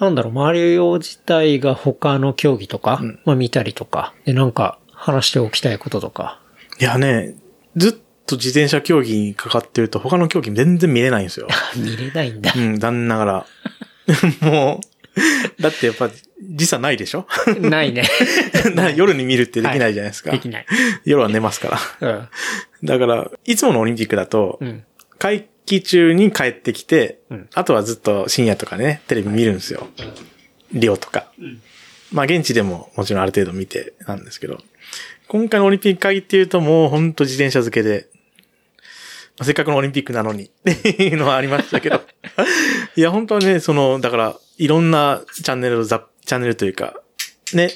なんだろう、マリオ自体が他の競技とか、まあ見たりとか、で、なんか話しておきたいこととか。いやね、ずっと自転車競技にかかってると他の競技全然見れないんですよ。見れないんだう。ん、残念ながら。もう、だってやっぱ時差ないでしょ？ないね。な夜に見るってできないじゃないですか。できない。夜は寝ますから。うん。だから、いつものオリンピックだと、うん。会期中に帰ってきて、うんあとはずっと深夜とかね、テレビ見るんですよ。リオとか。まあ現地でももちろんある程度見てなんですけど、今回のオリンピック会議っていうともうほんと自転車付けで、まあせっかくのオリンピックなのにっていうのはありましたけど。いや本当はね、その、だから、いろんなチャンネルをザッ、チャンネルというか、ね、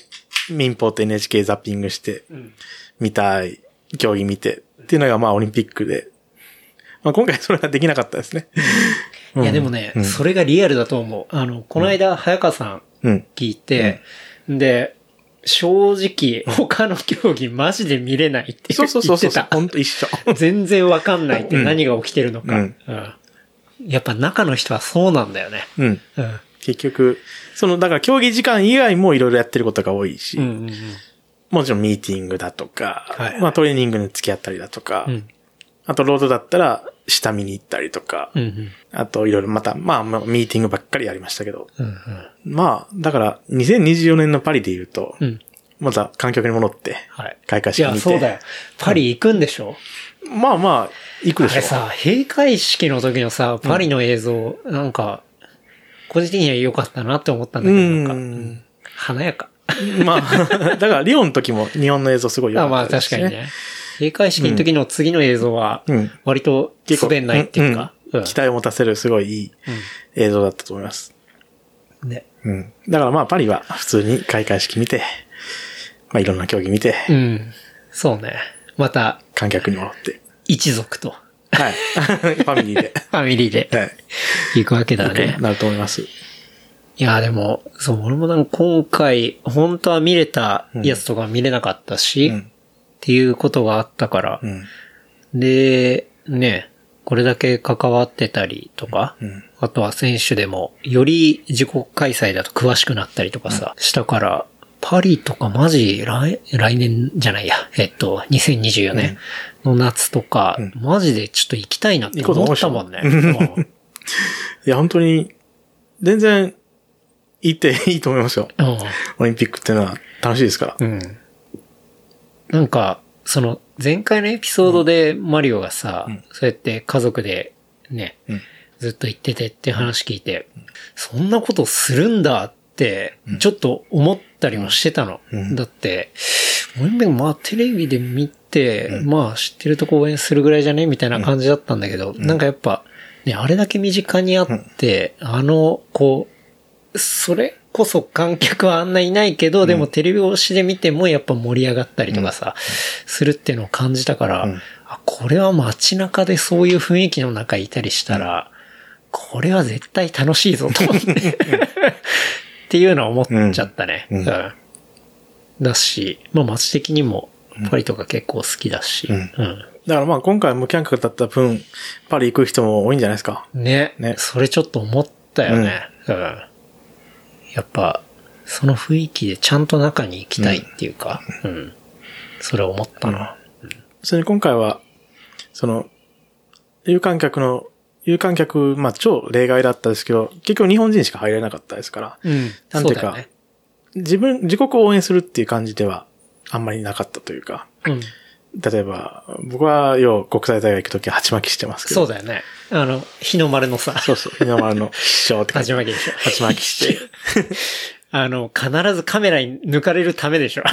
民放と NHK ザッピングして、ん見たい、競技見て、っていうのがまあオリンピックで、まあ今回それはできなかったですね。いやでもね、それがリアルだと思う。あの、この間、早川さんうん。聞いて、で、正直、他の競技マジで見れないってそうそうそうそう。言ってた。ほんと一緒。全然わかんないって何が起きてるのか。うんうんやっぱ中の人はそうなんだよね。うん。うん。結局、その、だから競技時間以外もいろいろやってることが多いし、うんうんうん。もちろんミーティングだとか、はいまあトレーニングに付き合ったりだとか、うんあとロードだったら下見に行ったりとか、うんうん。あといろいろまた、まあまあミーティングばっかりやりましたけど、うんうん。まあ、だから2024年のパリで言うと、うん。また観客に戻って、はい。開会いや、式見て。そうだよ。パリ行くんでしょ、まあまあ、行くでしょあれさ、閉会式の時のさ、パリの映像、なんか、個人的には良かったなって思ったんだうけど、なんか、ん。華やか。まあ、だからリオンの時も日本の映像すごい良あまあかったですし、確かにね。閉会式の時の次の映像はうん、割と滑んないっていうか、んん期待を持たせるすごいいい映像だったと思います。うんね。うん。だからまあパリは普通に開会式見て、まあいろんな競技見て、うん。そうね。また、観客に戻って。一族と、はい。ファミリーで。ファミリーではい。行くわけだね。なると思います。いや、でも、そう、俺もなんか今回、本当は見れたやつとか見れなかったし、うんっていうことがあったから、うん。で、ね、これだけ関わってたりとか、うん。あとは選手でも、より自国開催だと詳しくなったりとかさ、したから、パリとかマジ来、来年じゃないや、えっと、2024年の夏とか、マジでちょっと行きたいなって思ったもんね。うん いや、本当に、全然、行っていいと思いますよ。うんオリンピックっていうのは楽しいですから。うん。なんか、その、前回のエピソードでマリオがさ、そうやって家族でね、うんずっと言っててって話聞いて、そんなことするんだって、ちょっと思ったりもしてたの。うんだって、オリンピックまあテレビで見て、まあ知ってるとこ応援するぐらいじゃね？みたいな感じだったんだけど、なんかやっぱ、ね、あれだけ身近にあって、あの、こう、それこそ観客はあんないないけど、でもテレビ越しで見てもやっぱ盛り上がったりとかさ、するっていうのを感じたから、ん。あ、これは街中でそういう雰囲気の中いたりしたら、これは絶対楽しいぞと思って。っていうのは思っちゃったね。うん。うん。だし、まあ街的にもパリとか結構好きだし。うんだからまあ今回無観客だった分、パリ行く人も多いんじゃないですか？うんねねそれちょっと思ったよね。うん。やっぱ、その雰囲気でちゃんと中に行きたいっていうか、うん。それ思ったな。それに今回は、その、有観客の、有観客、まあ超例外だったですけど、結局日本人しか入れなかったですから、うん。なんていうかそうね。自分、自国を応援するっていう感じではあんまりなかったというか、うん。例えば、僕は要国際大会行くときは鉢巻きしてますけど。そうだよね。あの、日の丸のさ、そうそう。日の丸の師匠って 感じ。鉢巻きでしょ。鉢巻きして。あの、必ずカメラに抜かれるためでしょ。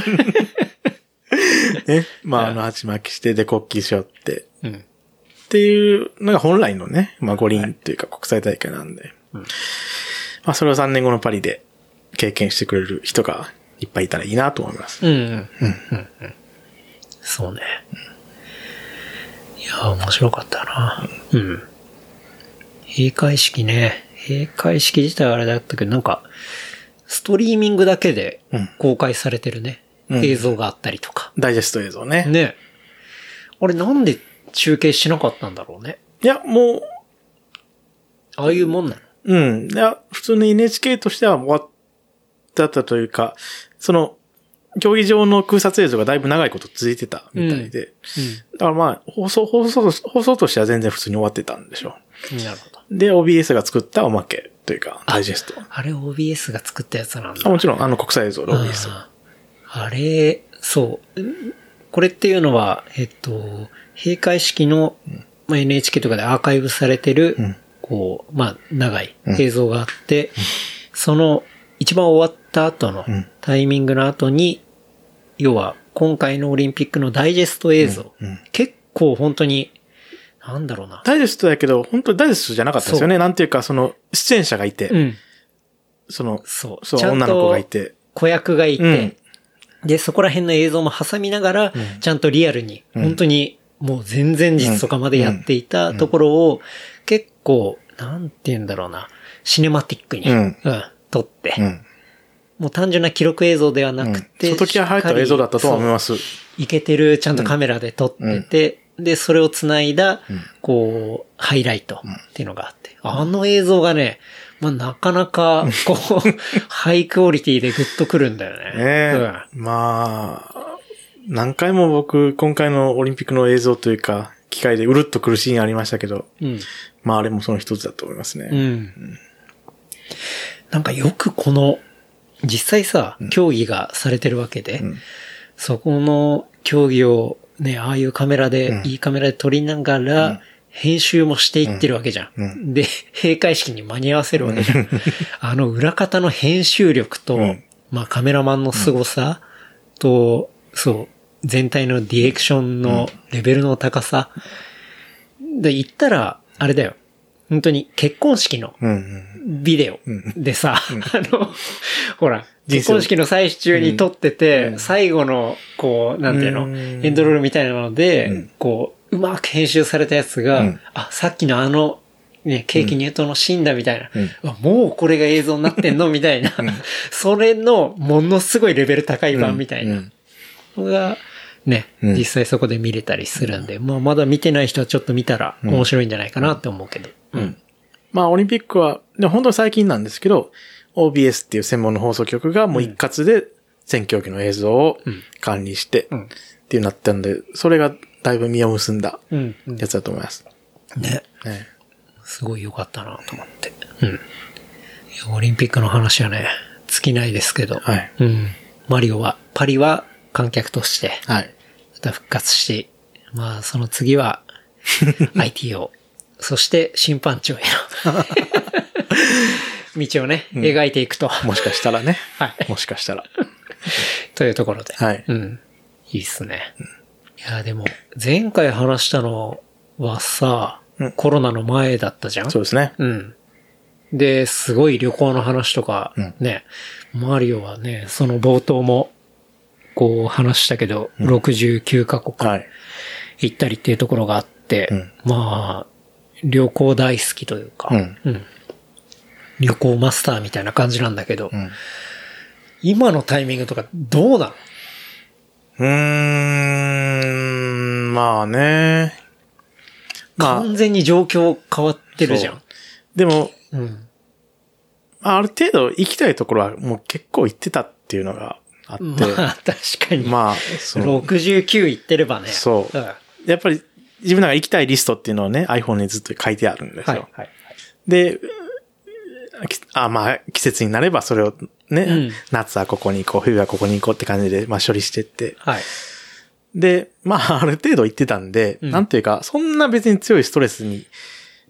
ね。まあ、あの、鉢巻きして、で、国旗しよって。うん。っていうのが本来のね、まあ、五輪っていうか国際大会なんで。まあ、それを3年後のパリで経験してくれる人がいっぱいいたらいいなと思います。うん。うん。うん。うん。そうね。いやー、面白かったな。うん。閉会式ね。閉会式自体はあれだったけど、なんか、ストリーミングだけでうん公開されてるね。うん映像があったりとか。ダイジェスト映像ね。ね。あれなんで中継しなかったんだろうね。いや、もう、ああいうもんなの？うん。いや、普通に NHK としては終わったというか、その、競技場の空撮映像がだいぶ長いこと続いてたみたいで。だからまあ、放送、放送と、放送としては全然普通に終わってたんでしょうん。なるほど。う。で、OBS が作ったおまけというか、ダイジェスト。あれ OBS が作ったやつなんだあ。もちろん、あの国際映像の OBS は。あれ、そう。んこれっていうのは、えっと、閉会式の、まあ、NHK とかでアーカイブされてる、うんこう、まあ、長い映像があって、その、一番終わった後のうん。タイミングの後に、要は、今回のオリンピックのダイジェスト映像。結構本当に、なんだろうな。ダイジェストだけど、本当にダイジェストじゃなかったですよね。なんていうか、その、出演者がいて、うん。その、そう。そう、女の子がいて、子役がいて、うん。で、そこら辺の映像も挟みながら、ちゃんとリアルに、うん。本当にもう前々日とかまでやっていたところを、結構、なんて言うんだろうな、シネマティックに、ううんん、撮って、うん。もう単純な記録映像ではなうんくて、外気が入った映像だったとは思います。す。いけてる、ちゃんとカメラで撮ってて、で、それを繋いだ、うんこう、ハイライトっていうのがあって、あの映像がね、まあ、なかなか、こう、ハイクオリティでグッとくるんだよね。ねえ、まあ、何回も僕、今回のオリンピックの映像というか、機械でうるっと苦しいシーンありましたけど、うん。まああれもその一つだと思いますね。うん。なんかよくこの、実際さ、競技がされてるわけで、ん。そこの競技をね、ああいうカメラで、うん。いいカメラで撮りながら、編集もしていってるわけじゃん。うん。で、閉会式に間に合わせるわけじゃん。あの裏方の編集力と、うん。まあカメラマンの凄さと、そう、全体のディレクションのレベルの高さ。で、言ったら、あれだよ。本当に結婚式の。ビデオでさ、あの、ほら、結婚式の最中に撮ってて、最後の、こう、なんていうの、うん。エンドロールみたいなので、うん。こう、うまく編集されたやつが、うん。あ、さっきのあの、ね、ケーキ入刀のシーンだみたいな、もうこれが映像になってんのみたいな、それのものすごいレベル高い版みたいな。うん。のが、ね、うん。実際そこで見れたりするんで、まあまだ見てない人はちょっと見たら面白いんじゃないかなって思うけど。うん。まあオリンピックは、でも本当に最近なんですけど、OBS っていう専門の放送局がもう一括で全競技の映像を管理して、んっていうなったんで、それがだいぶ実を結んだうん。うんやつだと思います。ね。ねすごい良かったなと思って。うん。オリンピックの話はね、尽きないですけど。はいうん。マリオは、パリは観客として、はい。また復活して、まあ、その次は、IT を、そして審判長への、道をね、描いていくと。もしかしたらね。はいもしかしたら。というところで。はいうん。いいっすね。いや、でも、前回話したのはさ、うんコロナの前だったじゃん？そうですね。うん。で、すごい旅行の話とか、うんね、マリオはね、その冒頭も、こう話したけど、69カ国はい。行ったりっていうところがあって、うんまあ、旅行大好きというか、うん旅行マスターみたいな感じなんだけど、うん。今のタイミングとかどうなの？うーん、まあね。まあ、完全に状況変わってるじゃん。でも、うん。まあある程度行きたいところはもう結構行ってたっていうのがあって、まあ、確かに。まあ、その、69行ってればね。そううんはやっぱり自分らが行きたいリストっていうのをね、iPhone にずっと書いてあるんですい。よ。はい。で、きあまあ、季節になればそれをね、うん夏はここに行こう、冬はここに行こうって感じで、まあ処理してって。はい。で、まあ、ある程度行ってたんで、うんなんていうか、そんな別に強いストレスに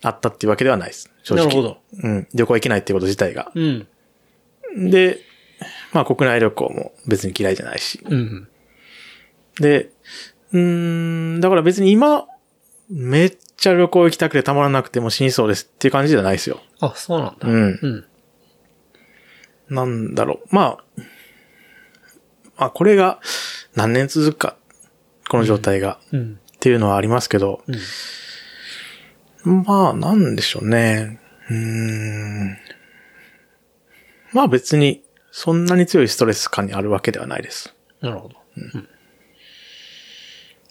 あったっていうわけではないです。正直。なるほど。うん。旅行行けないっていうこと自体が。うん。で、まあ国内旅行も別に嫌いじゃないし。うん。で、うーん、だから別に今、めっちゃ旅行行きたくてたまらなくても死にそうですっていう感じじゃないですよ。あ、そうなんだ。うんうん。なんだろう。まあ、まあこれが何年続くか、この状態が、うん。っていうのはありますけど、まあなんでしょうね。うーん。まあ別にそんなに強いストレス感にあるわけではないです。なるほど。うん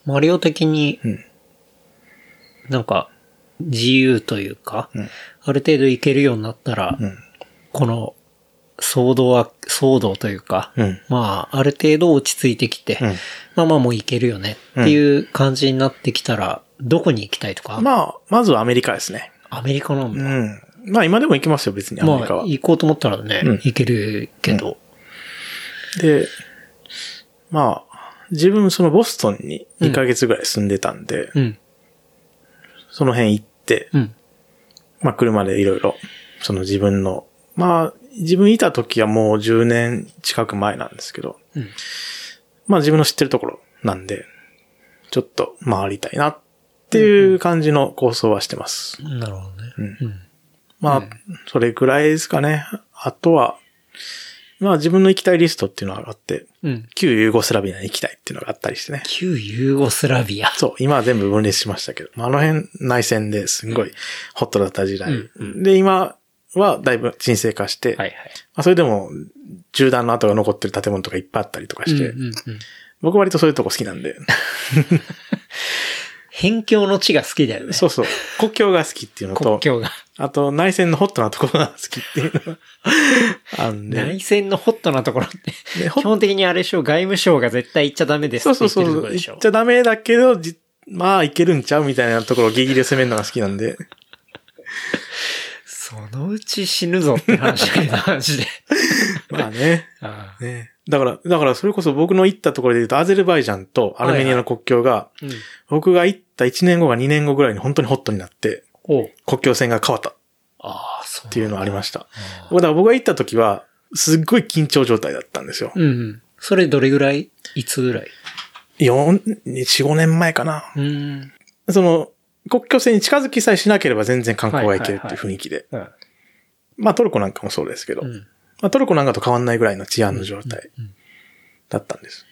マリオ的にうん、なんか、自由というか、うんある程度いけるようになったら、うん。この、騒動は、騒動というか、うん。まあ、ある程度落ち着いてきて、うんまあまあもういけるよねっていう感じになってきたら、どこに行きたいとか、まあ、まずはアメリカですね。アメリカなんだ。うん。まあ今でも行きますよ、別にアメリカは。まあ、行こうと思ったらね、うん行けるけど、で、まあ、自分そのボストンに2ヶ月ぐらい住んでたんで、うん、その辺行って、うん、まあ車でいろいろ、その自分の、まあ自分いた時はもう10年近く前なんですけど、うんまあ自分の知ってるところなんで、ちょっと回りたいなっていう感じの構想はしてます。なるほどね。うん。まあ、それぐらいですかね。あとは、まあ自分の行きたいリストっていうのがあって、うん。旧ユーゴスラビアに行きたいっていうのがあったりしてね。旧ユーゴスラビア。そう、今は全部分裂しましたけど、まあ、あの辺内戦ですんごいホットだった時代。うんで、今はだいぶ沈静化して、はいはい。まあ、それでも銃弾の跡が残ってる建物とかいっぱいあったりとかして、うんうんうん、僕割とそういうとこ好きなんで、辺境の地が好きだよね。そうそう、国境が好きっていうのと、国境が。あと内戦のホットなところが好きっていうのが あるんで内、戦のホットなところって、基本的にあれでしょ、外務省が絶対行っちゃダメですそうってそうそう、言ってるところでしょ。言っちゃダメだけど、じまあいけるんちゃうみたいなところをギリギリで攻めるのが好きなんで。そのうち死ぬぞって話だけど、マジで。まあね。ああね。だから、だからそれこそ僕の行ったところで言うと、アゼルバイジャンとアルメニアの国境が、うん。僕が行った1年後か2年後ぐらいに本当にホットになって、国境線が変わったっああ、そう。ていうのはありました。だから僕が行った時は、すっごい緊張状態だったんですよ。うんうん。それどれぐらい？いつぐらい？4、4、5年前かな。うん。その、国境線に近づきさえしなければ全然観光が行けるっていう雰囲気で。うん。まあトルコなんかもそうですけど、うん。まあトルコなんかと変わんないぐらいの治安の状態うんだったんです。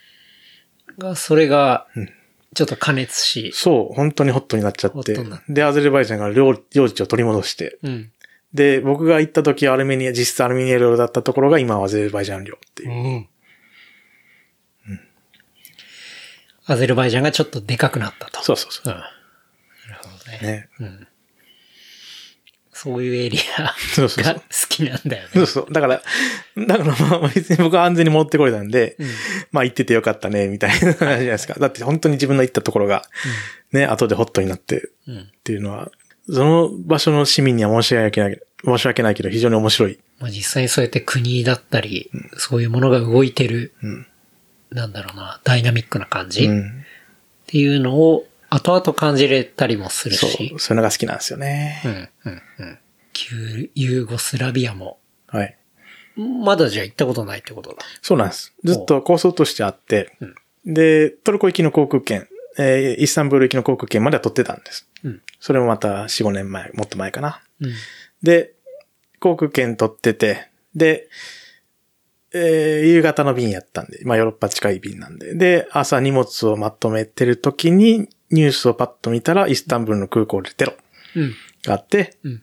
が、それがうん、ちょっと加熱し、そう、本当にホットになっちゃってホットになっ。で、アゼルバイジャンが領領地を取り戻して。うん。で、僕が行った時はアルメニア、実質アルメニア領だったところが今はアゼルバイジャン領っていう。うん。アゼルバイジャンがちょっとでかくなったと。そうそうそうん。なるほどね。う。ね。うん。そういうエリアが好。きなんだよね。そうそう。だから、だからまあ別に僕は安全に戻ってこれたんで、うんまあ行っててよかったね、みたいな話じゃないですか。だって本当に自分の行ったところが、ね、後でホットになってうん。っていうのは、その場所の市民には申し訳ない、申し訳ないけど非常に面白い。まあ実際そうやって国だったり、そういうものが動いてる、うん。なんだろうな、ダイナミックな感じ、っうん。ていうのを後々感じれたりもするそう、し。そういうのが好きなんですよね。うん、うん、うん。旧ユーゴスラビアも、はい。まだじゃあ行ったことないってことだ。そうなんです。ずっと構想としてあって、うんで、トルコ行きの航空券、えーイスタンブール行きの航空券までは取ってたんです。うん。それもまた4、5年前、もっと前かな。うん。で、航空券取ってて、で、えー夕方の便やったんで、まあヨーロッパ近い便なんで、で、朝荷物をまとめてる時にニュースをパッと見たら、イスタンブールの空港でテロうん。があって、うん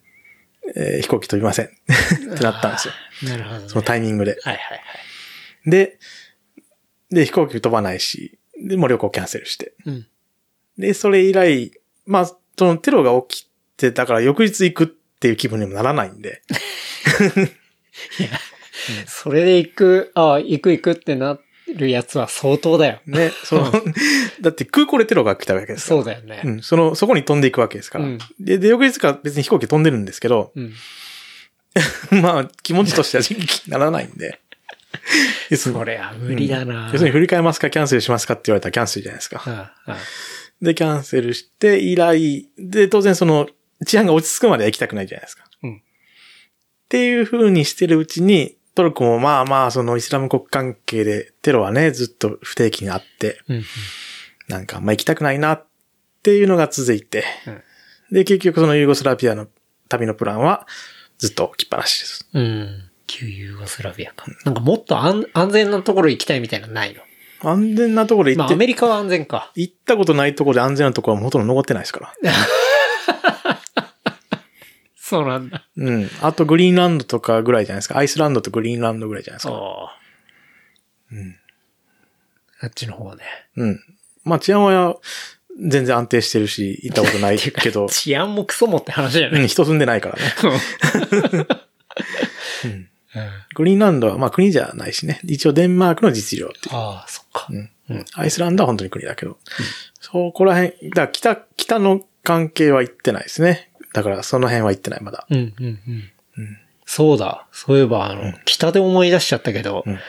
えー飛行機飛びません ってなったんですよ。なるほど、ね。そのタイミングで。はいはいはい。で、で、飛行機飛ばないし、で、もう旅行キャンセルして。うん。で、それ以来、まあ、そのテロが起きて、だから翌日行くっていう気分にもならないんで。いや、それで行く、ああ、行く行くってなるやつは相当だよ。ね、その、だって空港でテロが来たわけですからそうだよね。うん、その、そこに飛んでいくわけですから。うんで、で、翌日から別に飛行機飛んでるんですけど、うん。まあ、気持ちとしては気にならないんで。それは無理だな、要するに振り替えますかキャンセルしますかって言われたらキャンセルじゃないですか。ああああで、キャンセルして以来、で、当然その、治安が落ち着くまでは行きたくないじゃないですか。うんっていう風にしてるうちに、トルコもまあまあ、そのイスラム国関係でテロはね、ずっと不定期にあって、うん。なんか、まあ行きたくないなっていうのが続いて、うんで、結局そのユーゴスラビアの旅のプランはずっと置きっぱなしです。うん。旧ユーゴスラビアか。なんかもっと安安全なところ行きたいみたいなのないの？安全なところ行まあって、アメリカは安全か。行ったことないところで安全なところはほとんど残ってないですから。そうなんだ。うん。あとグリーンランドとかぐらいじゃないですか。アイスランドとグリーンランドぐらいじゃないですか。うん。あっちの方はね。うん。まあ治安は全然安定してるし、行ったことないけど、治安もクソもって話じゃない、うん、人住んでないからね。うんうんグリーンランドはまあ国じゃないしね。一応デンマークの実情っていう。ああ、そっか。うんうんアイスランドは本当に国だけど。そこら辺、だから北、北の関係は行ってないですね。だからその辺は行ってない、まだ。うん、うん、うん。そうだ。そういえば、あの、北で思い出しちゃったけど、うん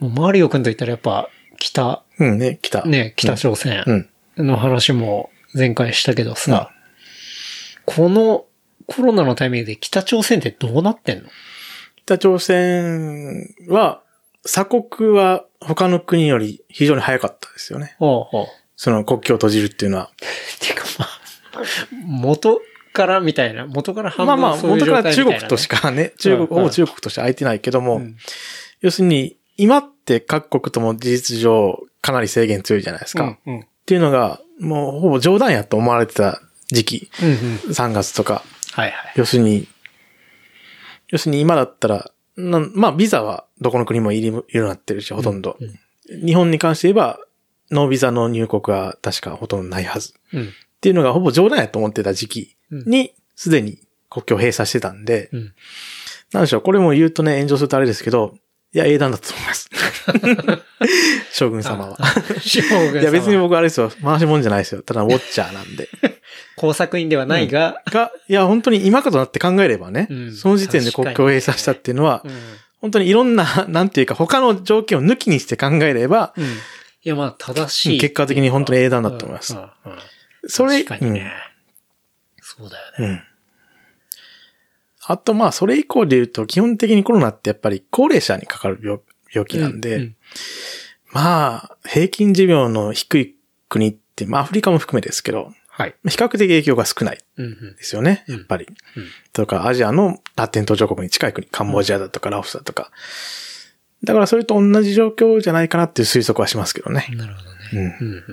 もうマリオくんと言ったらやっぱ、北、うんね、北。ね、北朝鮮うん。の話も前回したけどさ、このコロナのタイミングで北朝鮮ってどうなってんの？北朝鮮は、鎖国は他の国より非常に早かったですよね。ほうほう。その国境を閉じるっていうのは。てかまあ、元からみたいな、元から半まあまあ、分そういう元か状態みたいな、ね。ら中国としかね、中国、うんほぼ中国として空いてないけども、うん要するに、今って各国とも事実上かなり制限強いじゃないですか。っうん。うん。ていうのが、もうほぼ冗談やと思われてた時期、うんうん。3月とか。はいはい。要するに、要するに今だったら、まあ、ビザはどこの国もいるようになってるし、ほとんど。日本に関して言えば、ノービザの入国は確かほとんどないはず。うん。っていうのがほぼ冗談やと思ってた時期に、すでに国境を閉鎖してたんで、うん。なんでしょう、これも言うとね、炎上するとあれですけど、いや、英断だと思います。将軍様は。将軍様いや、別に僕あれですよ。回しもんじゃないですよ。ただウォッチャーなんで。工作員ではないが、が、いや、本当に今かとなって考えればね、うんその時点で国境を閉鎖したっていうのは、うん。本当にいろんな、なんていうか、他の条件を抜きにして考えれば、うん。いや、まあ、正しい。結果的に本当に英断だと思いますうん。うんうんそうだよね。うん。うん。あと、まあ、それ以降で言うと、基本的にコロナってやっぱり高齢者にかかる病病気なんで、ううんまあ、平均寿命の低い国って、まあ、アフリカも含めですけど、はい。比較的影響が少ないうんうんですよね、うんやっぱり。うんとか、アジアのラテン途上国に近い国、カンボジアだとかラオスだとか。だからそれと同じ状況じゃないかなっていう推測はしますけどね。なるほどね。うん。うん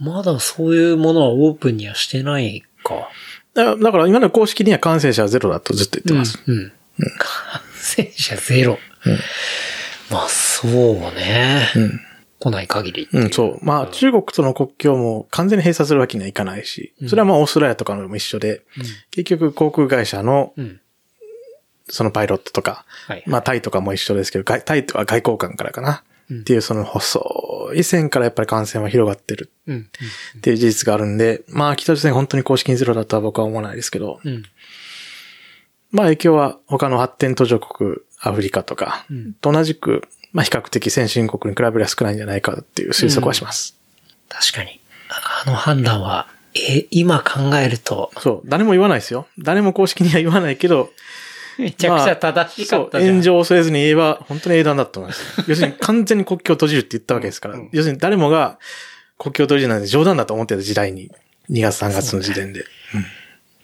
うん。まだそういうものはオープンにはしてないか。だからだから今の公式には感染者はゼロだとずっと言ってます。うん。うん。感染者ゼロ。まあ、そうね。うん。来ない限りう。うん、そう。まあ、中国との国境も完全に閉鎖するわけにはいかないし、それはまあオーストラリアとかのも一緒で、結局航空会社のうん。そのパイロットとか、はい。まあタイとかも一緒ですけど、外タイは外交官からかな。っていうその細い線からやっぱり感染は広がってるうん。っていう事実があるんで、まあ北朝鮮本当に公式にゼロだとは僕は思わないですけど、うん。まあ影響は他の発展途上国、アフリカとかん、と同じく、まあ比較的先進国に比べれば少ないんじゃないかっていう推測はします。確かに。あの判断は、え、今考えると、そう、誰も言わないですよ。誰も公式には言わないけど、めちゃくちゃ正しかったじゃん。炎上を恐れずに言えば、本当に英断だと思います。要するに完全に国境を閉じるって言ったわけですから。要するに誰もが国境を閉じるなんて冗談だと思ってた時代に、2月3月の時点で。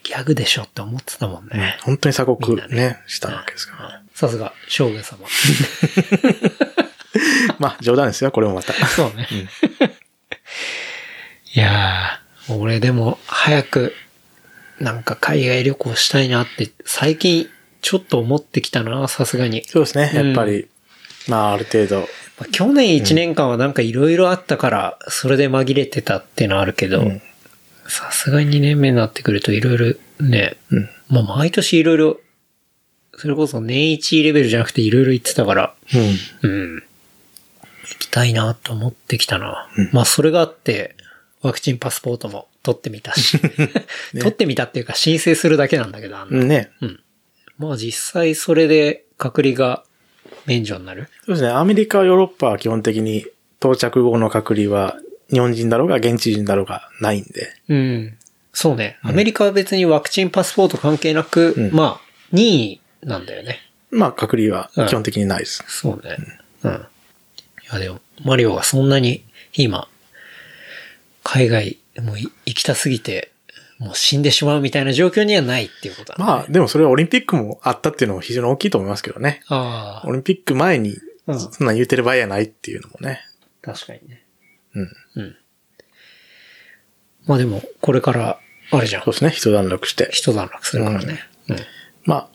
ギャグでしょって思ってたもんね。本当に鎖国みんなね、したわけですから。さすが、将軍様。まあ冗談ですよ、これもまた。そうね。いやー、俺でも早くなんか海外旅行したいなって最近ちょっと思ってきたな、さすがに。そうですね、やっぱり、まあある程度、まあ去年1年間はなんかいろいろあったから、それで紛れてたっていうのはあるけどん、さすがに2年目になってくるといろいろね、うんまあ毎年いろいろ、それこそ年一レベルじゃなくていろいろ言ってたから、うん。うん。行きたいなと思ってきたな。まあそれがあって、ワクチンパスポートも取ってみたし。取ってみたっていうか申請するだけなんだけど、あんなね。まあ実際それで隔離が免除になる？そうですね、アメリカ、ヨーロッパは基本的に到着後の隔離は日本人だろうが現地人だろうがないんで。うん。そうね。アメリカは別にワクチンパスポート関係なく、うんまあ、任意なんだよね。まあ隔離は基本的にないです。そうね。うん。いやでも、マリオがそんなに今、海外、もうい行きたすぎて、もう死んでしまうみたいな状況にはないっていうことだね。まあ、でもそれはオリンピックもあったっていうのも非常に大きいと思いますけどね。ああオ、リンピック前に、うんそんなん言うてる場合やないっていうのもね。確かにね。うん。うん。まあでも、これから、あれじゃんそう。ですね、一段落して。一段落するからね。うん。まあ、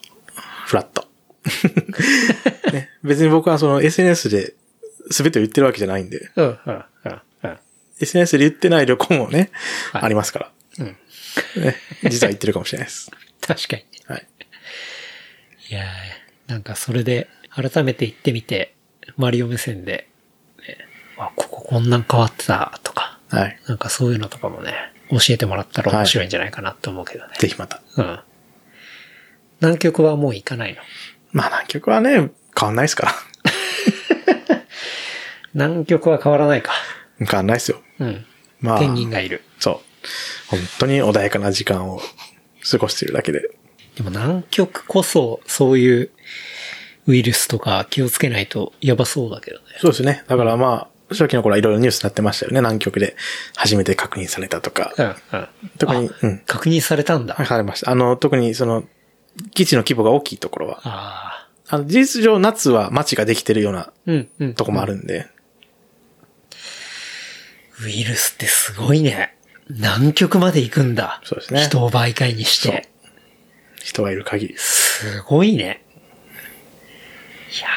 フラット。ね、別に僕はその SNS で全てを言ってるわけじゃないんで、うん、うん、うん、うん。SNS で言ってない旅行もね、はいありますから。うん。ね、実は言ってるかもしれないです。確かに。はい。いやーなんかそれで、改めて行ってみて、マリオ目線で、ね、あ、こここんなん変わってた、とか、はい。なんかそういうのとかもね、教えてもらったら面白いんじゃないかなと思うけどね。ぜひまた。うん。南極はもう行かないの？まあ南極はね、変わんないですから。南極は変わらないか。変わんないですよ。うん。まあ、ペンギンがいる。本当に穏やかな時間を過ごしているだけで。でも南極こそ、そういうウイルスとか気をつけないとやばそうだけどね。そうですね。だからまあ、初期の頃はいろいろニュースになってましたよね。南極で初めて確認されたとか。うん、うん。特にあうん確認されたんだ。されました。あの、特にその、基地の規模が大きいところは。ああの、事実上夏は街ができてるようなあ。うん、うん。とこもあるんで。ウイルスってすごいね。南極まで行くんだ。そうですね人を媒介にして。人がいる限り。すごいね。いや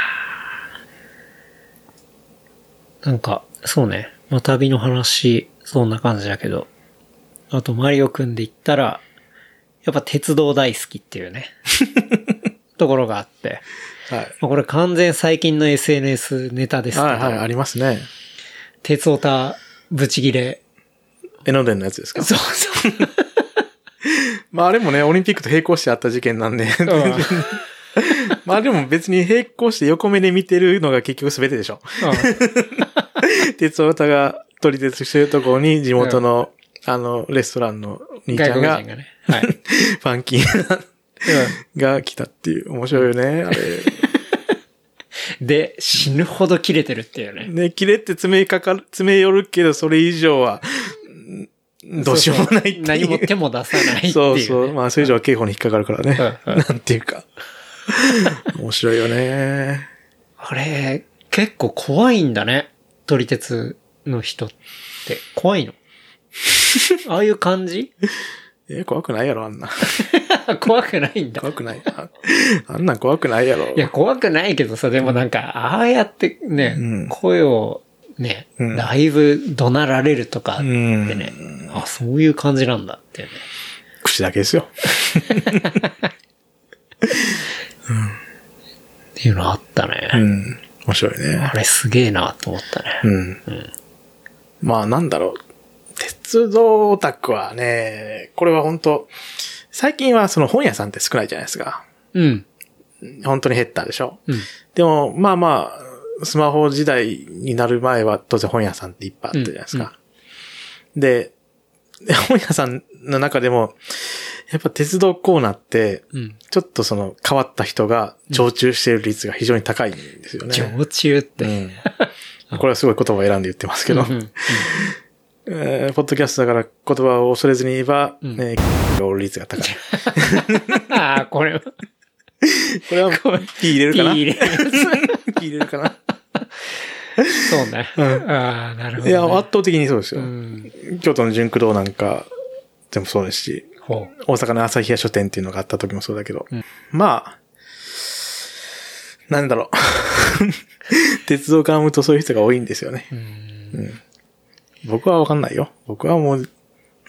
ーなんか、そうね。まあ、旅の話、そんな感じだけど。あと、マリオくんで言ったら、やっぱ鉄道大好きっていうね。ところがあって。はい。まあこれ完全最近の SNS ネタですけど、はいはい、ありますね。鉄オタブチギレ。江ノ電のやつですか？そうそう。まああれもね、オリンピックと並行してあった事件なんで。まあでも別に並行して横目で見てるのが結局全てでしょ。鉄オタが撮り鉄してるところに地元の、あの、レストランの兄ちゃんが、がね。はい。ファンキーが来たっていう、面白いよね、あれ。で、死ぬほど切れてるっていうね。ね、切れって爪かかる、爪寄るけど、それ以上は、んどうしようもないっていう。何も手も出さないっていう、ね。そうそう。まあ、それ以上は刑法に引っかかるからね。うんうんなんていうか。面白いよね。あれ、結構怖いんだね。撮り鉄の人って。怖いの？ああいう感じ？え、怖くないやろ、あんな。怖くないんだ。怖くない。ああんなん怖くないやろ。いや、怖くないけどさ、でもなんか、ああやってね、うん声をね、うんだいぶ怒鳴られるとかってうん。ね、あ、そういう感じなんだってね。口だけですよ。っていうのあったね。うん。面白いねあ。れすげえなと思ったね。うん。まあ、なんだろう。鉄道オタクはね、これは本当最近はその本屋さんって少ないじゃないですか。うん。本当に減ったでしょ。うん。でも、まあまあ、スマホ時代になる前は当然本屋さんっていっぱいあったじゃないですか。で、で本屋さんの中でも、やっぱ鉄道コーナーって、うん。ちょっとその変わった人が常駐している率が非常に高いんですよね。常駐って。うん。これはすごい言葉を選んで言ってますけど、うんうんえーポッドキャストだから言葉を恐れずに言えば、うんえー、率が高い。ああ、これ、これは、P 入れるかな？ピー入れる や P 入れるかな？つそうね。うんああ、なるほど、ね。いや、圧倒的にそうですよ。うん。京都の純駆動なんか、でもそうですし、ほ大阪の朝日屋書店っていうのがあった時もそうだけど、うんまあ、なんだろう。鉄道からむとそういう人が多いんですよね。う。うん。僕はわかんないよ。僕はもう、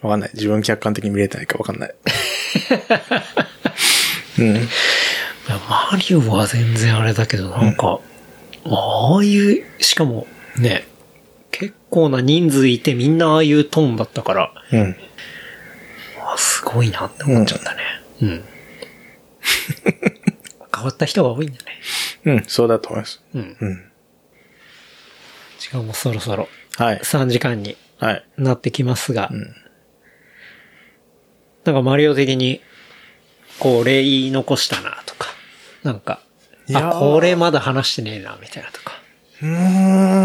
わかんない。自分客観的に見れてないかわかんない。うん。マリオは全然あれだけど、なんか、ああいう、しかもね、結構な人数いてみんなああいうトーンだったから、うん。あすごいなって思っちゃったね。うん。変わった人が多いんだね。うん、そうだと思います。うん。うん。しかもそろそろはい。3時間にはい。なってきますが、んなんかマリオ的に、こう、い残したなとか、なんか、いやーあ、これまだ話してねえな、みたいなとか。うーん。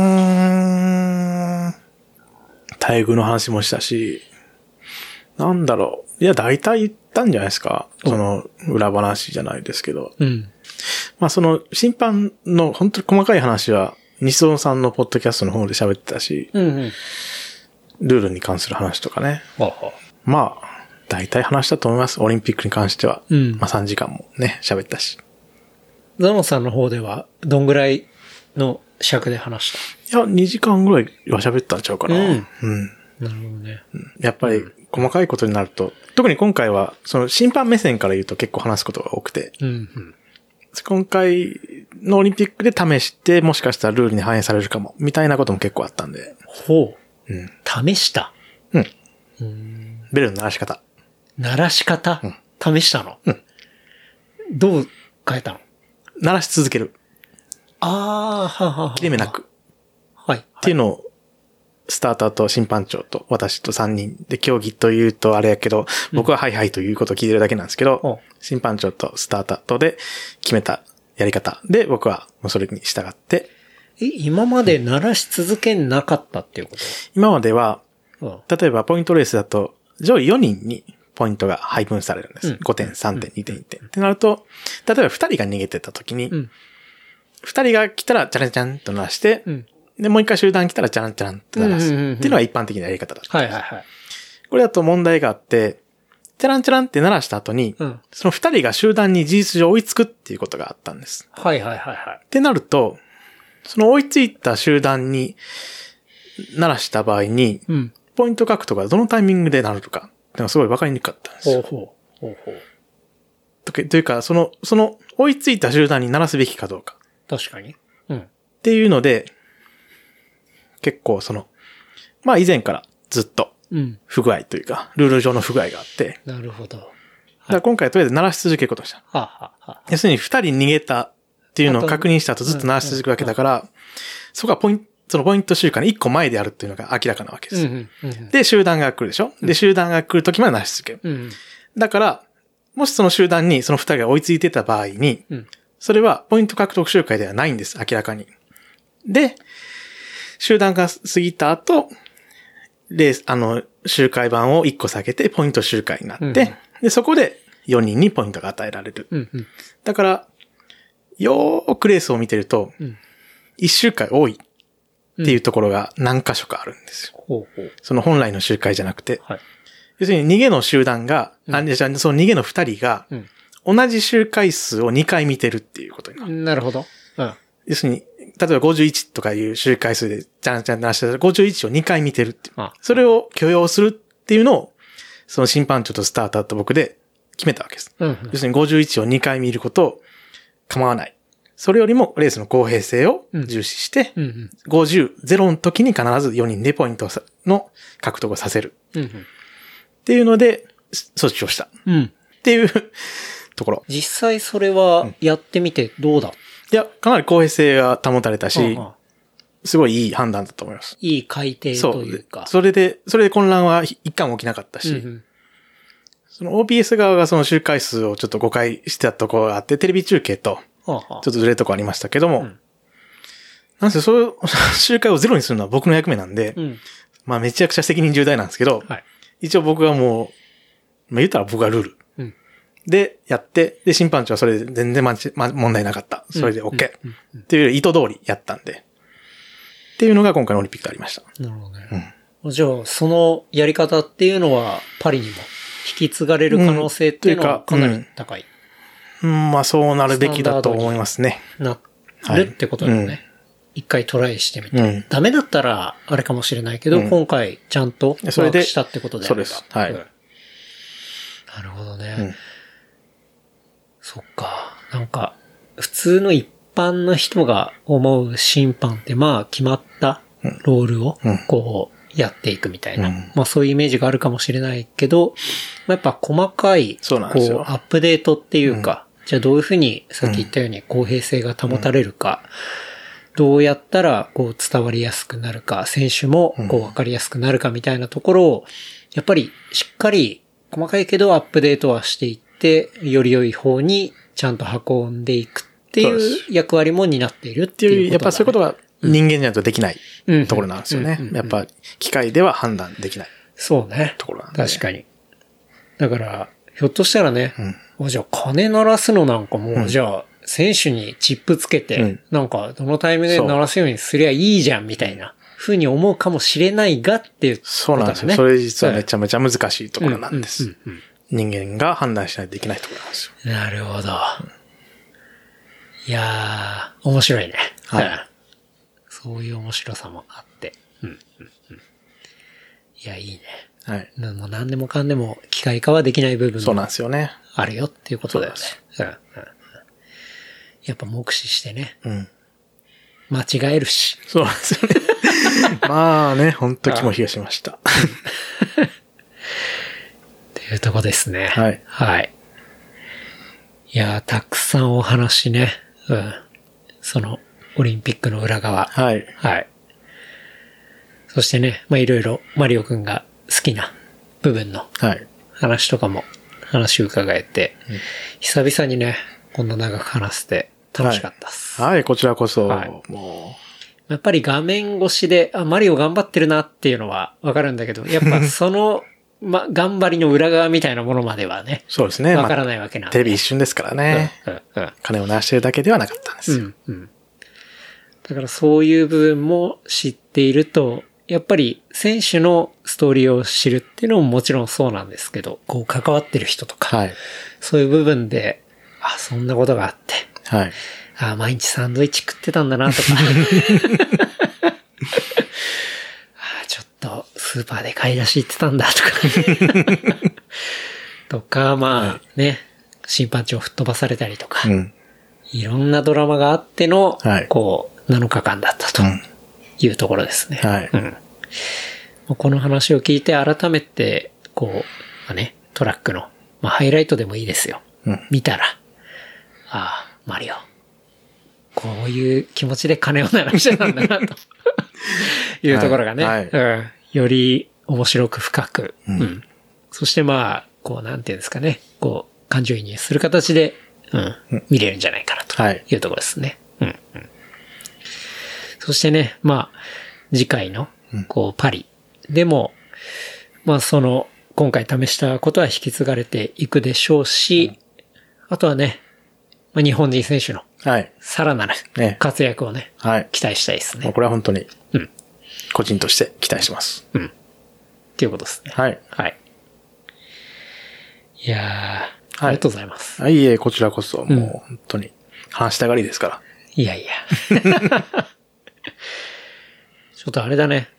待遇の話もしたし、なんだろう。いや、大体言ったんじゃないですか。その、裏話じゃないですけど。うん。まあ、その、審判の本当に細かい話は、西尾さんのポッドキャストの方で喋ってたし、うんうん。ルールに関する話とかね。ほうほまあ、大体話したと思います。オリンピックに関しては。うんまあ、3時間もね、喋ったし。う。ザノさんの方では、どんぐらいの尺で話しいや、2時間ぐらいは喋ったんちゃうかな。うんうんたなるほどね。やっぱり細かいことになると、特に今回は、その審判目線から言うと結構話すことが多くて、うんうん。今回のオリンピックで試して、もしかしたらルールに反映されるかも、みたいなことも結構あったんで、ほう。うん。試した？うん。うん。ベルの鳴らし方。鳴らし方、試したの？うんどう変えたの？鳴らし続ける。ああ、ははは。切れ目なく。はい。っていうのを、スターターと審判長と私と3人で競技というとあれやけど、僕ははいはいということを聞いてるだけなんですけおど、審判長とスターターとで決めたやり方で僕はもうそれに従って、え、今まで鳴らし続けなかったっていうこ今までは、と例えばポイントレースだと、上位4人にポイントが配分されるんです。うん5点、3点、2点、1点。ってなると、例えば2人が逃げてた時に、うん。2人が来たらチャランチャランと鳴らして、うん。で、もう一回集団来たらチャランチャランと鳴らす。っていうのが一般的なやり方だった。はいはいはい。これだと問題があって、チャランチャランって鳴らした後に、うん。その2人が集団に事実上追いつくっていうことがあったんです。はいはいはいはい。ってなると、その追いついた集団に鳴らした場合に、うん。ポイント獲得がどのタイミングでなるのか、ってのがすごい分かりにくかったんですよ。ほうほう。ほうほう。というか、その、その追いついた集団に鳴らすべきかどうか。確かに。うん。っていうので、結構その、まあ以前からずっとうん。不具合というか、ルール上の不具合があって、なるほど。はだから今回とりあえず鳴らし続けることにした。あ、はあはあ、要するに二人逃げたっていうのを確認した後ずっと鳴らし続けるわけだから、そこはポイント、そのポイント集会の一個前であるっていうのが明らかなわけです。うんうんうんで、集団が来るでしょ？で、集団が来る時まで鳴らし続ける。うん。うん。だから、もしその集団にその二人が追いついてた場合に、うん。それはポイント獲得集会ではないんです、明らかに。で、集団が過ぎた後、レース、あの、集会版を1個下げてポイント集会になって、うんで、そこで4人にポイントが与えられる。うん。うん。だから、よーくレースを見てると、うん1周回多いっていうところが何箇所かあるんですよ。ほうほう。その本来の集会じゃなくて。はい。要するに逃げの集団が、あじゃあその逃げの2人が、うん。同じ周回数を2回見てるっていうことになる。なるほど。うん。要するに、例えば51とかいう周回数で、じゃんじゃんなしてたら51を2回見てるっていう。あそれを許容するっていうのを、その審判長とスターターと僕で決めたわけです。うん。要するに51を2回見ることを構わない。それよりもレースの公平性を重視して、うん。うん。50、0の時に必ず4人でポイントの獲得をさせる。うん。っていうので、措置をした。っうん。ていうところ。実際それはやってみてどうだ？いや、かなり公平性が保たれたし、うんうんすごいいい判断だと思います。いい改定。というか。それで、それで混乱は一貫起きなかったし、うんその OBS 側がその周回数をちょっと誤解してたところがあって、テレビ中継とちょっとずれるとこありましたけども、んなんせそういう周回をゼロにするのは僕の役目なんで、うん。まあめちゃくちゃ責任重大なんですけど、はい。一応僕はもう、まあ言ったら僕がルール。うん。で、やって、で、審判長はそれで全然まち、ま、問題なかった。それで OK。っていう意図通りやったんで。っていうのが今回のオリンピックでありました。なるほどね。じゃあ、そのやり方っていうのは、パリにも引き継がれる可能性っていうのはかなり高い。うん、まあそうなるべきだと思いますね。なはいるってことだよね。一回トライしてみて。うんダメだったら、あれかもしれないけど、うん今回ちゃんとワそれでークしたってことでそうですはいんなるほどね。うんそっか。なんか、普通の一般の人が思う審判って、まあ、決まったロールをうん、こう、やっていくみたいな。うん。まあ、そういうイメージがあるかもしれないけど、まあ、やっぱ細かい、こう、アップデートっていうか、じゃあどういうふうに、さっき言ったように公平性が保たれるか、どうやったら、こう、伝わりやすくなるか、選手も、こう、わかりやすくなるかみたいなところを、やっぱり、しっかり、細かいけどアップデートはしていって、より良い方にちゃんと運んでいくっていう役割も担っているっってていう、いうことだ、ね。やっぱそういうことが人間じゃないとできないうんところなんですよねうんうん。やっぱ機械では判断できないそうね。ところなんで。確かに。だから、ひょっとしたらね、あじゃあ鐘鳴らすのなんかも、じゃあ、選手にチップつけて、うんなんか、どのタイミングで鳴らすようにすりゃいいじゃん、みたいな、ふうに思うかもしれないがっていう、そうなんですよ。ねそれ実はめちゃめちゃ難しいところなんでうんすうん。うん人間が判断しないといけないところなんですよ。なるほど。いやー、面白いね。はいうんそういう面白さもあって。うんうんうんいや、いいね。はい。なもう何でもかんでも機械化はできない部分そうなんもですよね。あるよっていうことだよねそう。うんうんうんやっぱ目視してね、うん。間違えるし。そうなんですよね。まあね、ほんと気も冷やしました。いうとこですね。はいはい。いやー、たくさんお話ね。うん。その、オリンピックの裏側。はい。はい。そしてね、まあいろいろマリオくんが好きな部分のはい。話とかも話を伺えて、久々にね、こんな長く話して楽しかったっす。はい、こちらこそ、はいもやっぱり画面越しで、あ、マリオ頑張ってるなっていうのはわかるんだけど、やっぱその、ま、頑張りの裏側みたいなものまではね、う、そうですね。わからまないわけなんで。あテレビ一瞬ですからね。うん、うん、金を鳴らしてるだけではなかったんですよ。うん、うん。だからそういう部分も知っていると、やっぱり選手のストーリーを知るっていうのももちろんそうなんですけど、こう関わってる人とか、はい。そういう部分で、あ、そんなことがあって、はい。あ、毎日サンドイッチ食ってたんだなとか。あ、ちょっとスーパーで買い出し行ってたんだとか。とか、まあね、審判長を吹っ飛ばされたりとか、うん。いろんなドラマがあっての、はいこう、7日間だったとうんいうところですね。はいうん。この話を聞いて改めて、こう、まあね、トラックの、まあ、ハイライトでもいいですよ。うん見たら、ああ、マリオ。こういう気持ちで金を鳴らしてたんだな、と いうところがね、はいうん、より面白く深く、うんうんそしてまあ、こう、なんていうんですかね、こう、感情移入する形で、うん、見れるんじゃないかなとはいいうところですね。うん、うん。そしてね、まあ、次回の、こう、パリでも、まあ、その、今回試したことは引き継がれていくでしょうし、あとはね、まあ、日本人選手のはい。さらなるね活躍をね、はい。期待したいですね。これは本当にうん。個人として期待します。っていうことですね。はい。はい。いやー、はいありがとうございます。はい、いえ、こちらこそ、もう本当に話したがりですから。いやいや。ちょっとあれだね。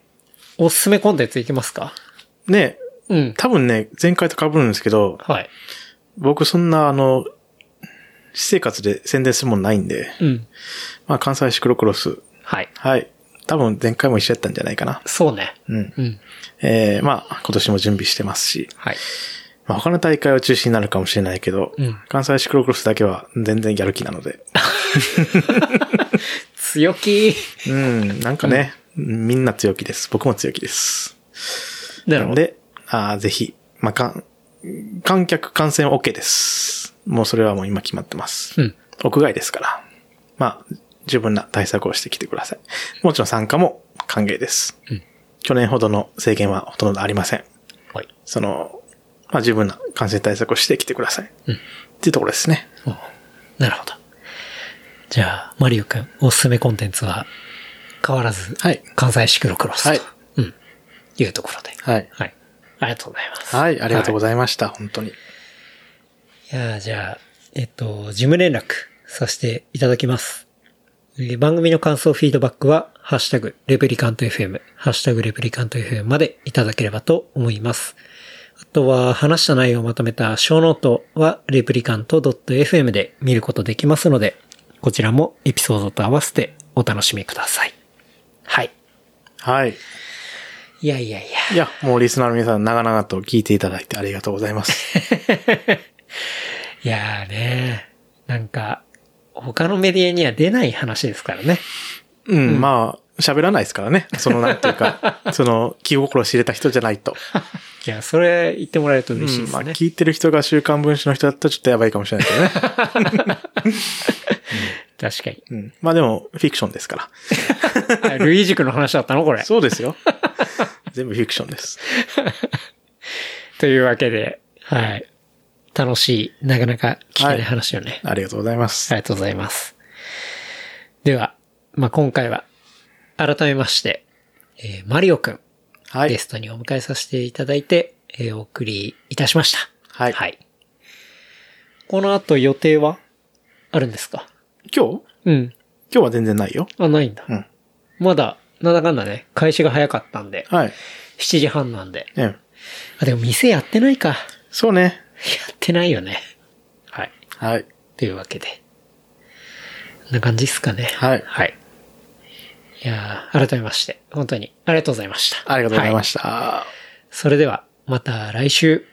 おすすめコンテンツいきますか？ね、うん。多分ね、前回と被るんですけど、はい。僕そんなあの、私生活で宣伝するもんないんで、うん。まあ関西シクロクロス、はい。はい。多分前回も一緒やったんじゃないかな。そうね。うん。うん。えー、まあ今年も準備してますし、はい。まあ他の大会は中止になるかもしれないけど、うん関西シクロクロスだけは全然やる気なので、強気。うん、なんかね、みんな強気です。僕も強気です。なるほど。で、あーぜひ、まあ、かん観客観戦 OK です。もうそれはもう今決まってます。うん。屋外ですから、まあ、十分な対策をしてきてください。もちろん参加も歓迎です。うん去年ほどの制限はほとんどありません。はい。その、まあ、十分な感染対策をしてきてください。うんっていうところですね。おなるほど。じゃあ、マリオくん、おすすめコンテンツは変わらず、はい関西シクロクロスと、はいうん、いうところで。はい。はい。ありがとうございます。はい、ありがとうございました。本当に。いやーじゃあ、えっと、事務連絡させていただきます。えー番組の感想、フィードバックは、ハッシュタグ、レプリカント FM、ハッシュタグ、レプリカント FM までいただければと思います。あとは、話した内容をまとめた show note は、 replicant.fm で見ることできますので、こちらもエピソードと合わせてお楽しみください。はい。はい。いやいやいや。いや、もうリスナーの皆さん長々と聞いていただいてありがとうございます。いやーね、なんか、他のメディアには出ない話ですからね。うん、まあ、喋らないですからね。その、なんていうか、その、気心を知れた人じゃないと。いや、それ言ってもらえると嬉しいうん、まあ、ですね。聞いてる人が週刊文春の人だったらちょっとやばいかもしれないけどね。確かに。うん。まあでも、フィクションですから。あルイージクの話だったのこれ。そうですよ。全部フィクションです。というわけで、はい。楽しい、なかなか聞けない話をね。ありがとうございます。ありがとうございます。では、まあ、今回は、改めまして、えーマリオくん、はい。ゲストにお迎えさせていただいて、えーお送りいたしました。はいはい。この後予定はあるんですか？今日？うん。今日は全然ないよ。あ、ないんだ。うん。まだ、なんだかんだね、開始が早かったんで、はい。7時半なんで。ね。あ、でも店やってないか。やそうね。ってないよね。はい。はい。というわけで。こんな感じですかね。はいはい。いやー改めまして、本当にありがとうございました。ありがとうございましした。た。それでは、また来週。